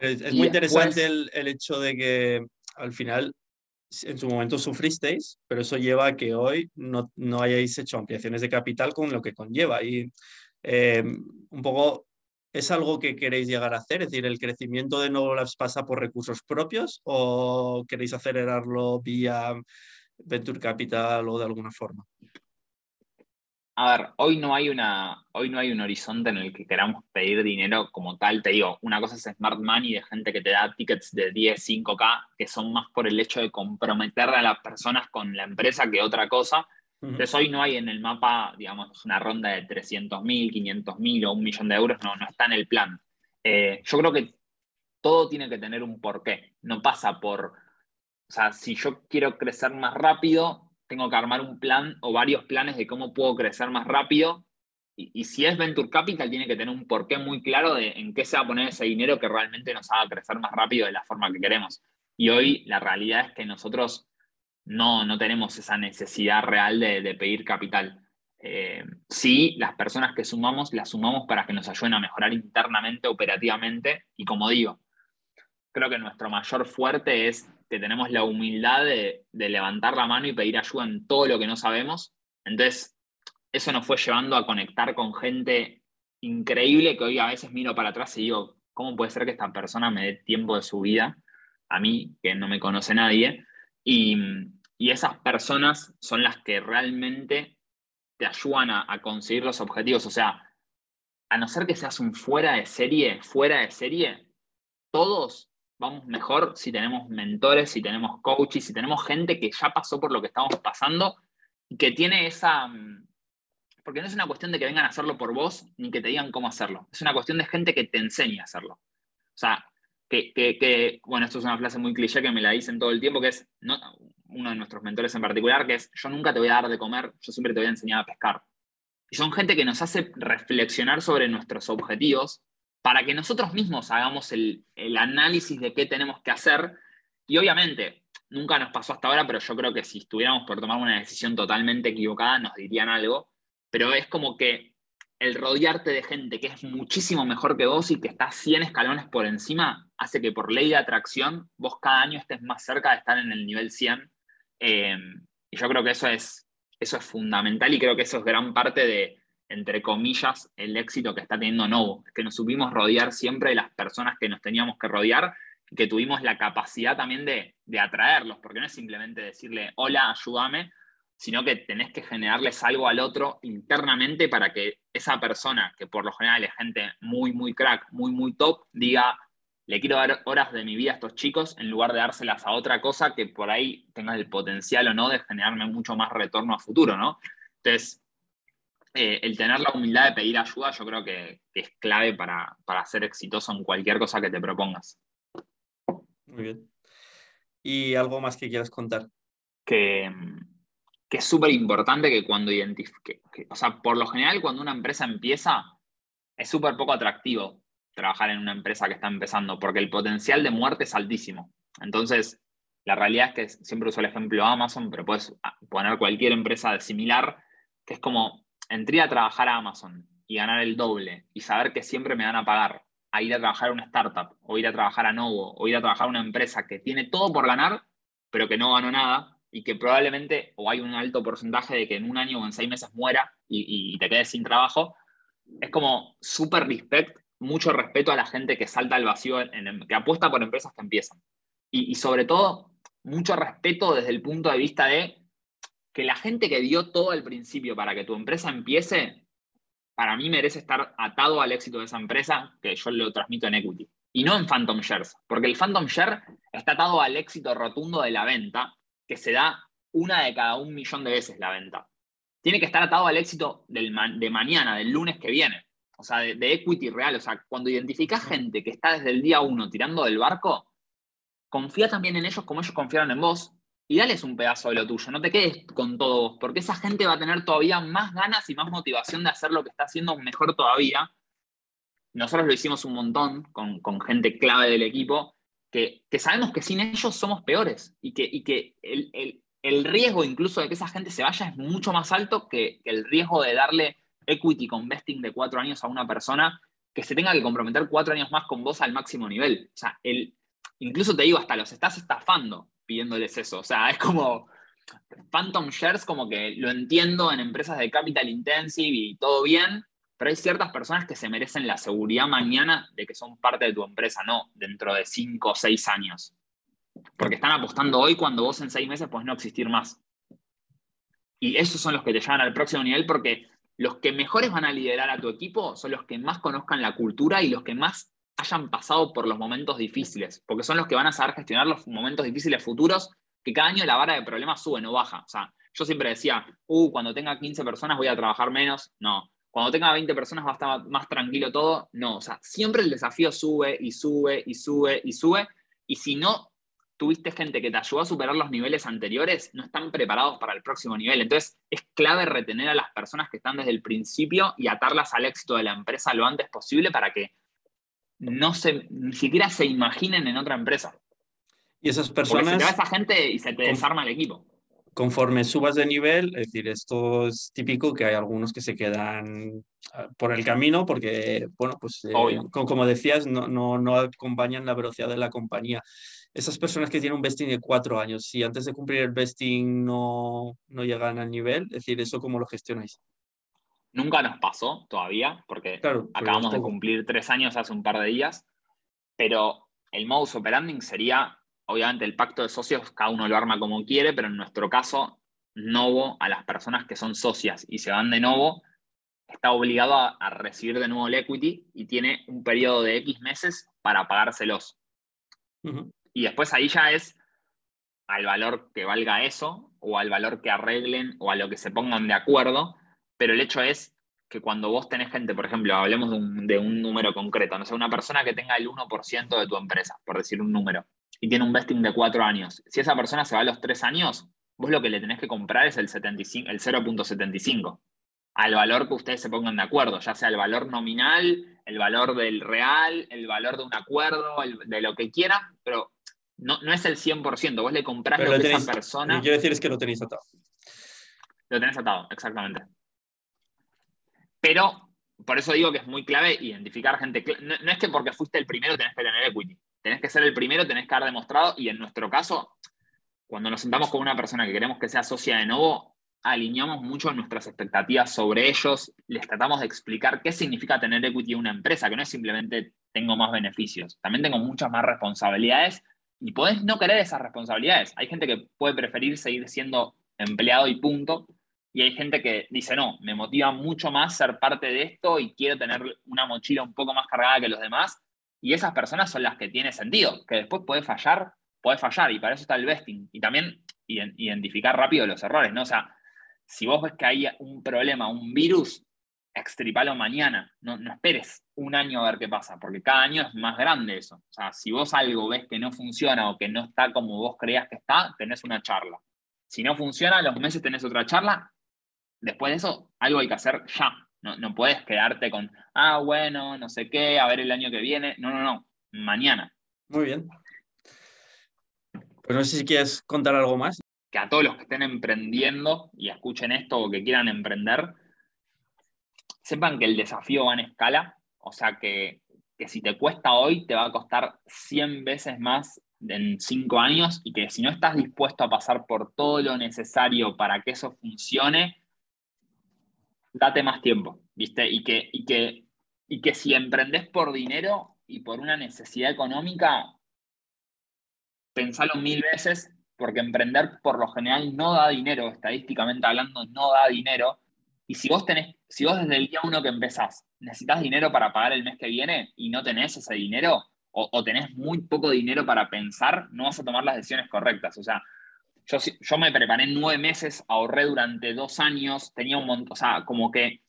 Es, muy interesante el, el, hecho de que al final en su momento sufristeis, pero eso lleva a que hoy no, no hayáis hecho ampliaciones de capital con lo que conlleva. Y eh, un poco es algo que queréis llegar a hacer, es decir, el crecimiento de Labs pasa por recursos propios o queréis acelerarlo vía Venture Capital o de alguna forma. A ver, hoy no, hay una, hoy no hay un horizonte en el que queramos pedir dinero como tal. Te digo, una cosa es Smart Money de gente que te da tickets de 10, 5K, que son más por el hecho de comprometer a las personas con la empresa que otra cosa. Entonces hoy no hay en el mapa, digamos, una ronda de 300 mil, 500 mil o un millón de euros, no, no está en el plan. Eh, yo creo que todo tiene que tener un porqué. No pasa por, o sea, si yo quiero crecer más rápido, tengo que armar un plan o varios planes de cómo puedo crecer más rápido. Y, si es Venture Capital, tiene que tener un porqué muy claro de en qué se va a poner ese dinero que realmente nos haga crecer más rápido de la forma que queremos. Y hoy la realidad es que nosotros no, no tenemos esa necesidad real de, pedir capital. Eh, sí, las personas que sumamos, las sumamos para que nos ayuden a mejorar internamente, operativamente. Y como digo, creo que nuestro mayor fuerte es que tenemos la humildad de, levantar la mano y pedir ayuda en todo lo que no sabemos. Entonces, eso nos fue llevando a conectar con gente increíble que hoy a veces miro para atrás y digo, ¿cómo puede ser que esta persona me dé tiempo de su vida a mí, que no me conoce nadie? Y, esas personas son las que realmente te ayudan a, conseguir los objetivos. O sea, a no ser que seas un fuera de serie, fuera de serie, todos vamos mejor si tenemos mentores, si tenemos coaches, si tenemos gente que ya pasó por lo que estamos pasando y que tiene esa... Mm, porque no es una cuestión de que vengan a hacerlo por vos ni que te digan cómo hacerlo. Es una cuestión de gente que te enseña a hacerlo. O sea, que, bueno, esto es una frase muy cliché que me la dicen todo el tiempo, que es uno de nuestros mentores en particular, que es, yo nunca te voy a dar de comer, yo siempre te voy a enseñar a pescar. Y son gente que nos hace reflexionar sobre nuestros objetivos para que nosotros mismos hagamos el, análisis de qué tenemos que hacer. Y obviamente, nunca nos pasó hasta ahora, pero yo creo que si estuviéramos por tomar una decisión totalmente equivocada, nos dirían algo. Pero es como que el rodearte de gente que es muchísimo mejor que vos y que está 100 escalones por encima, hace que por ley de atracción vos cada año estés más cerca de estar en el nivel 100. Eh, y yo creo que eso es, eso es fundamental y creo que eso es gran parte de, entre comillas, el éxito que está teniendo Novo, que nos supimos rodear siempre de las personas que nos teníamos que rodear que tuvimos la capacidad también de, atraerlos, porque no es simplemente decirle, hola, ayúdame, sino que tenés que generarles algo al otro internamente para que esa persona, que por lo general es gente muy, muy crack, muy, muy top, diga, le quiero dar horas de mi vida a estos chicos en lugar de dárselas a otra cosa que por ahí tenga el potencial o no de generarme mucho más retorno a futuro, ¿no? Entonces, eh, el tener la humildad de pedir ayuda yo creo que, es clave para, ser exitoso en cualquier cosa que te propongas. Muy bien. ¿Y algo más que quieras contar? Que, es súper importante que cuando identifique, o sea, por lo general cuando una empresa empieza, es súper poco atractivo trabajar en una empresa que está empezando, porque el potencial de muerte es altísimo. Entonces, la realidad es que siempre uso el ejemplo de Amazon, pero puedes poner cualquier empresa similar, que es como entré a trabajar a Amazon y ganar el doble y saber que siempre me van a pagar a ir a trabajar a una startup o ir a trabajar a Novo o ir a trabajar a una empresa que tiene todo por ganar, pero que no ganó nada y que probablemente o hay un alto porcentaje de que en un año o en seis meses muera y, te quedes sin trabajo, es como súper respect, mucho respeto a la gente que salta al vacío, que apuesta por empresas que empiezan. y sobre todo, mucho respeto desde el punto de vista de que la gente que dio todo al principio para que tu empresa empiece, para mí merece estar atado al éxito de esa empresa, que yo lo transmito en equity. Y no en Phantom Shares, porque el Phantom Share está atado al éxito rotundo de la venta, que se da una de cada un millón de veces la venta. Tiene que estar atado al éxito de mañana, del lunes que viene. o sea, de, de equity real. O sea, cuando identificas gente que está desde el día uno tirando del barco, confía también en ellos como ellos confiaron en vos y dales un pedazo de lo tuyo. No te quedes con todo vos, porque esa gente va a tener todavía más ganas y más motivación de hacer lo que está haciendo mejor todavía. Nosotros lo hicimos un montón con, con gente clave del equipo, que, sabemos que sin ellos somos peores y que, y que el, el, el, riesgo incluso de que esa gente se vaya es mucho más alto que, que el riesgo de darle equity con vesting de cuatro años a una persona que se tenga que comprometer cuatro años más con vos al máximo nivel. O sea, el, incluso te digo, hasta los estás estafando pidiéndoles eso. O sea, es como Phantom Shares, como que lo entiendo en empresas de capital intensive y todo bien, pero hay ciertas personas que se merecen la seguridad mañana de que son parte de tu empresa, no dentro de cinco o seis años. Porque están apostando hoy cuando vos en seis meses puedes no existir más. Y esos son los que te llevan al próximo nivel porque los que mejores van a liderar a tu equipo son los que más conozcan la cultura y los que más hayan pasado por los momentos difíciles, porque son los que van a saber gestionar los momentos difíciles futuros, que cada año la vara de problemas sube, no baja. O sea, yo siempre decía, uh, cuando tenga 15 personas voy a trabajar menos. No. Cuando tenga 20 personas va a estar más tranquilo todo. No. O sea, siempre el desafío sube y sube y sube y sube. Y si no tuviste gente que te ayudó a superar los niveles anteriores, no están preparados para el próximo nivel. Entonces, es clave retener a las personas que están desde el principio y atarlas al éxito de la empresa lo antes posible para que no se, ni siquiera se imaginen en otra empresa. Y esas personas... Porque se esa gente y se te desarma el equipo. Conforme subas de nivel, es decir, esto es típico que hay algunos que se quedan ah, por el camino porque, bueno, pues eh, como, decías, no, no, no acompañan la velocidad de la compañía esas personas que tienen un vesting de cuatro años, si antes de cumplir el vesting no, no llegan al nivel, es decir, ¿eso cómo lo gestionáis? Nunca nos pasó todavía, porque acabamos de cumplir tres años hace un par de días, pero el modus operandi sería, obviamente, el pacto de socios, cada uno lo arma como quiere, pero en nuestro caso, Novo a las personas que son socias y se van de Novo, está obligado a, recibir de nuevo el equity y tiene un periodo de X meses para pagárselos. Y después ahí ya es al valor que valga eso, o al valor que arreglen, o a lo que se pongan de acuerdo, pero el hecho es que cuando vos tenés gente, por ejemplo, hablemos de un, número concreto, no sé, una persona que tenga el 1% de tu empresa, por decir un número, y tiene un vesting de cuatro años, si esa persona se va a los tres años, vos lo que le tenés que comprar es el, el 0.75, al valor que ustedes se pongan de acuerdo, ya sea el valor nominal, el valor del real, el valor de un acuerdo, de lo que quiera, pero no, no, es el 100%, vos le comprás lo, que esa persona... Lo que quiero decir es que lo tenéis atado. Lo tenés atado, exactamente. Pero por eso digo que es muy clave identificar gente. No, es que porque fuiste el primero tenés que tener equity. Tenés que ser el primero, tenés que haber demostrado. Y en nuestro caso, cuando nos sentamos con una persona que queremos que sea socia de nuevo, alineamos mucho nuestras expectativas sobre ellos. Les tratamos de explicar qué significa tener equity en una empresa, que no es simplemente tengo más beneficios. También tengo muchas más responsabilidades y podés no querer esas responsabilidades. Hay gente que puede preferir seguir siendo empleado y punto y hay gente que dice, no, me motiva mucho más ser parte de esto y quiero tener una mochila un poco más cargada que los demás. Y esas personas son las que tiene sentido, que después puede fallar, puede fallar, y para eso está el vesting. Y también identificar rápido los errores, ¿no? O sea, si vos ves que hay un problema, un virus, extripalo mañana, no, no esperes un año a ver qué pasa, porque cada año es más grande eso. O sea, si vos algo ves que no funciona o que no está como vos creías que está, tenés una charla. Si no funciona, a los meses tenés otra charla después de eso, algo hay que hacer ya. No, no puedes quedarte con, ah, bueno, no sé qué, a ver el año que viene. No, no, no, mañana. Muy bien. Pues no sé si quieres contar algo más. Que a todos los que estén emprendiendo y escuchen esto o que quieran emprender, sepan que el desafío va en escala. O sea que, que si te cuesta hoy, te va a costar 100 veces más en 5 años y que si no estás dispuesto a pasar por todo lo necesario para que eso funcione, date más tiempo, ¿viste? Y que, y que, y que si emprendes por dinero y por una necesidad económica, pensalo mil veces, porque emprender por lo general no da dinero, estadísticamente hablando, no da dinero. Y si vos tenés, si vos desde el día uno que empezás necesitas dinero para pagar el mes que viene y no tenés ese dinero, o, o tenés muy poco dinero para pensar, no vas a tomar las decisiones correctas. O sea, yo, me preparé nueve meses, ahorré durante dos años, tenía un montón, o sea, como que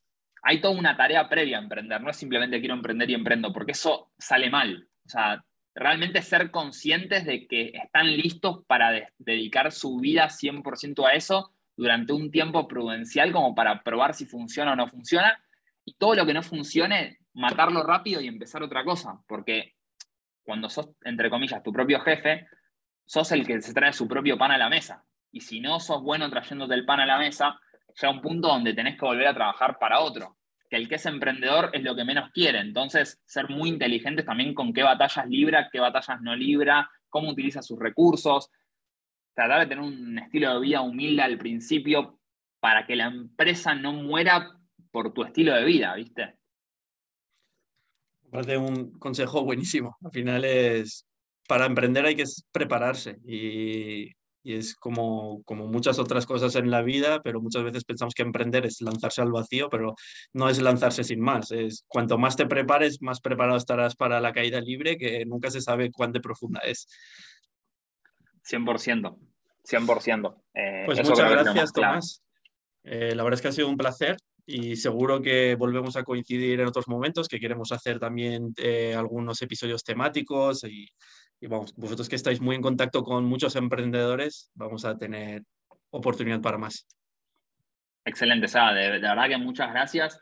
hay toda una tarea previa a emprender, no es simplemente quiero emprender y emprendo, porque eso sale mal. O sea, realmente ser conscientes de que están listos para dedicar su vida 100% a eso durante un tiempo prudencial como para probar si funciona o no funciona. Y todo lo que no funcione, matarlo rápido y empezar otra cosa, porque cuando sos, entre comillas, tu propio jefe, sos el que se trae su propio pan a la mesa. Y si no sos bueno trayéndote el pan a la mesa, llega un punto donde tenés que volver a trabajar para otro. Que el que es emprendedor es lo que menos quiere. Entonces, ser muy inteligentes también con qué batallas libra, qué batallas no libra, cómo utiliza sus recursos. Tratar de tener un estilo de vida humilde al principio para que la empresa no muera por tu estilo de vida, ¿viste? Me parece un consejo buenísimo. Al final es, para emprender hay que prepararse y, es como, como muchas otras cosas en la vida, pero muchas veces pensamos que emprender es lanzarse al vacío, pero no es lanzarse sin más. Es cuanto más te prepares, más preparado estarás para la caída libre, que nunca se sabe cuán de profunda es. 100%, 100%. Eh, pues muchas gracias, Tomás. Eh, la verdad es que ha sido un placer y seguro que volvemos a coincidir en otros momentos, que queremos hacer también eh, algunos episodios temáticos y, vamos, vosotros que estáis muy en contacto con muchos emprendedores, vamos a tener oportunidad para más. Excelente, Sara, de, verdad que muchas gracias.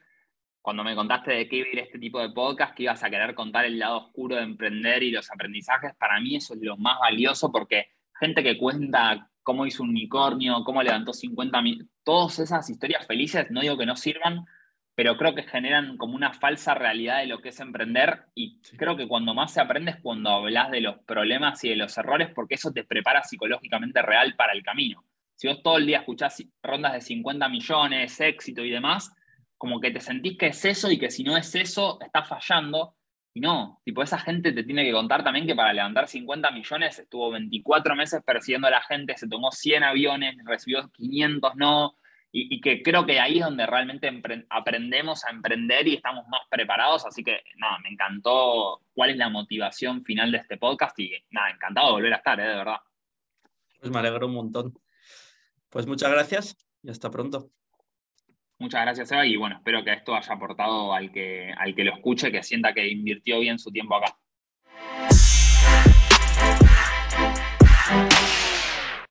Cuando me contaste de qué iba a ir este tipo de podcast, que ibas a querer contar el lado oscuro de emprender y los aprendizajes, para mí eso es lo más valioso porque gente que cuenta cómo hizo un unicornio, cómo levantó 50 mil, todas esas historias felices, no digo que no sirvan, pero creo que generan como una falsa realidad de lo que es emprender y creo que cuando más se aprende es cuando hablas de los problemas y de los errores porque eso te prepara psicológicamente real para el camino. Si vos todo el día escuchás rondas de 50 millones, éxito y demás, como que te sentís que es eso y que si no es eso, estás fallando. Y no, tipo, esa gente te tiene que contar también que para levantar 50 millones estuvo 24 meses persiguiendo a la gente, se tomó 100 aviones, recibió 500 no, y, que creo que ahí es donde realmente aprendemos a emprender y estamos más preparados. Así que, nada, me encantó cuál es la motivación final de este podcast y nada, encantado de volver a estar, ¿eh? de verdad. Pues me alegro un montón. Pues muchas gracias y hasta pronto. Muchas gracias, Eva, y bueno, espero que esto haya aportado al que, al que lo escuche, que sienta que invirtió bien su tiempo acá.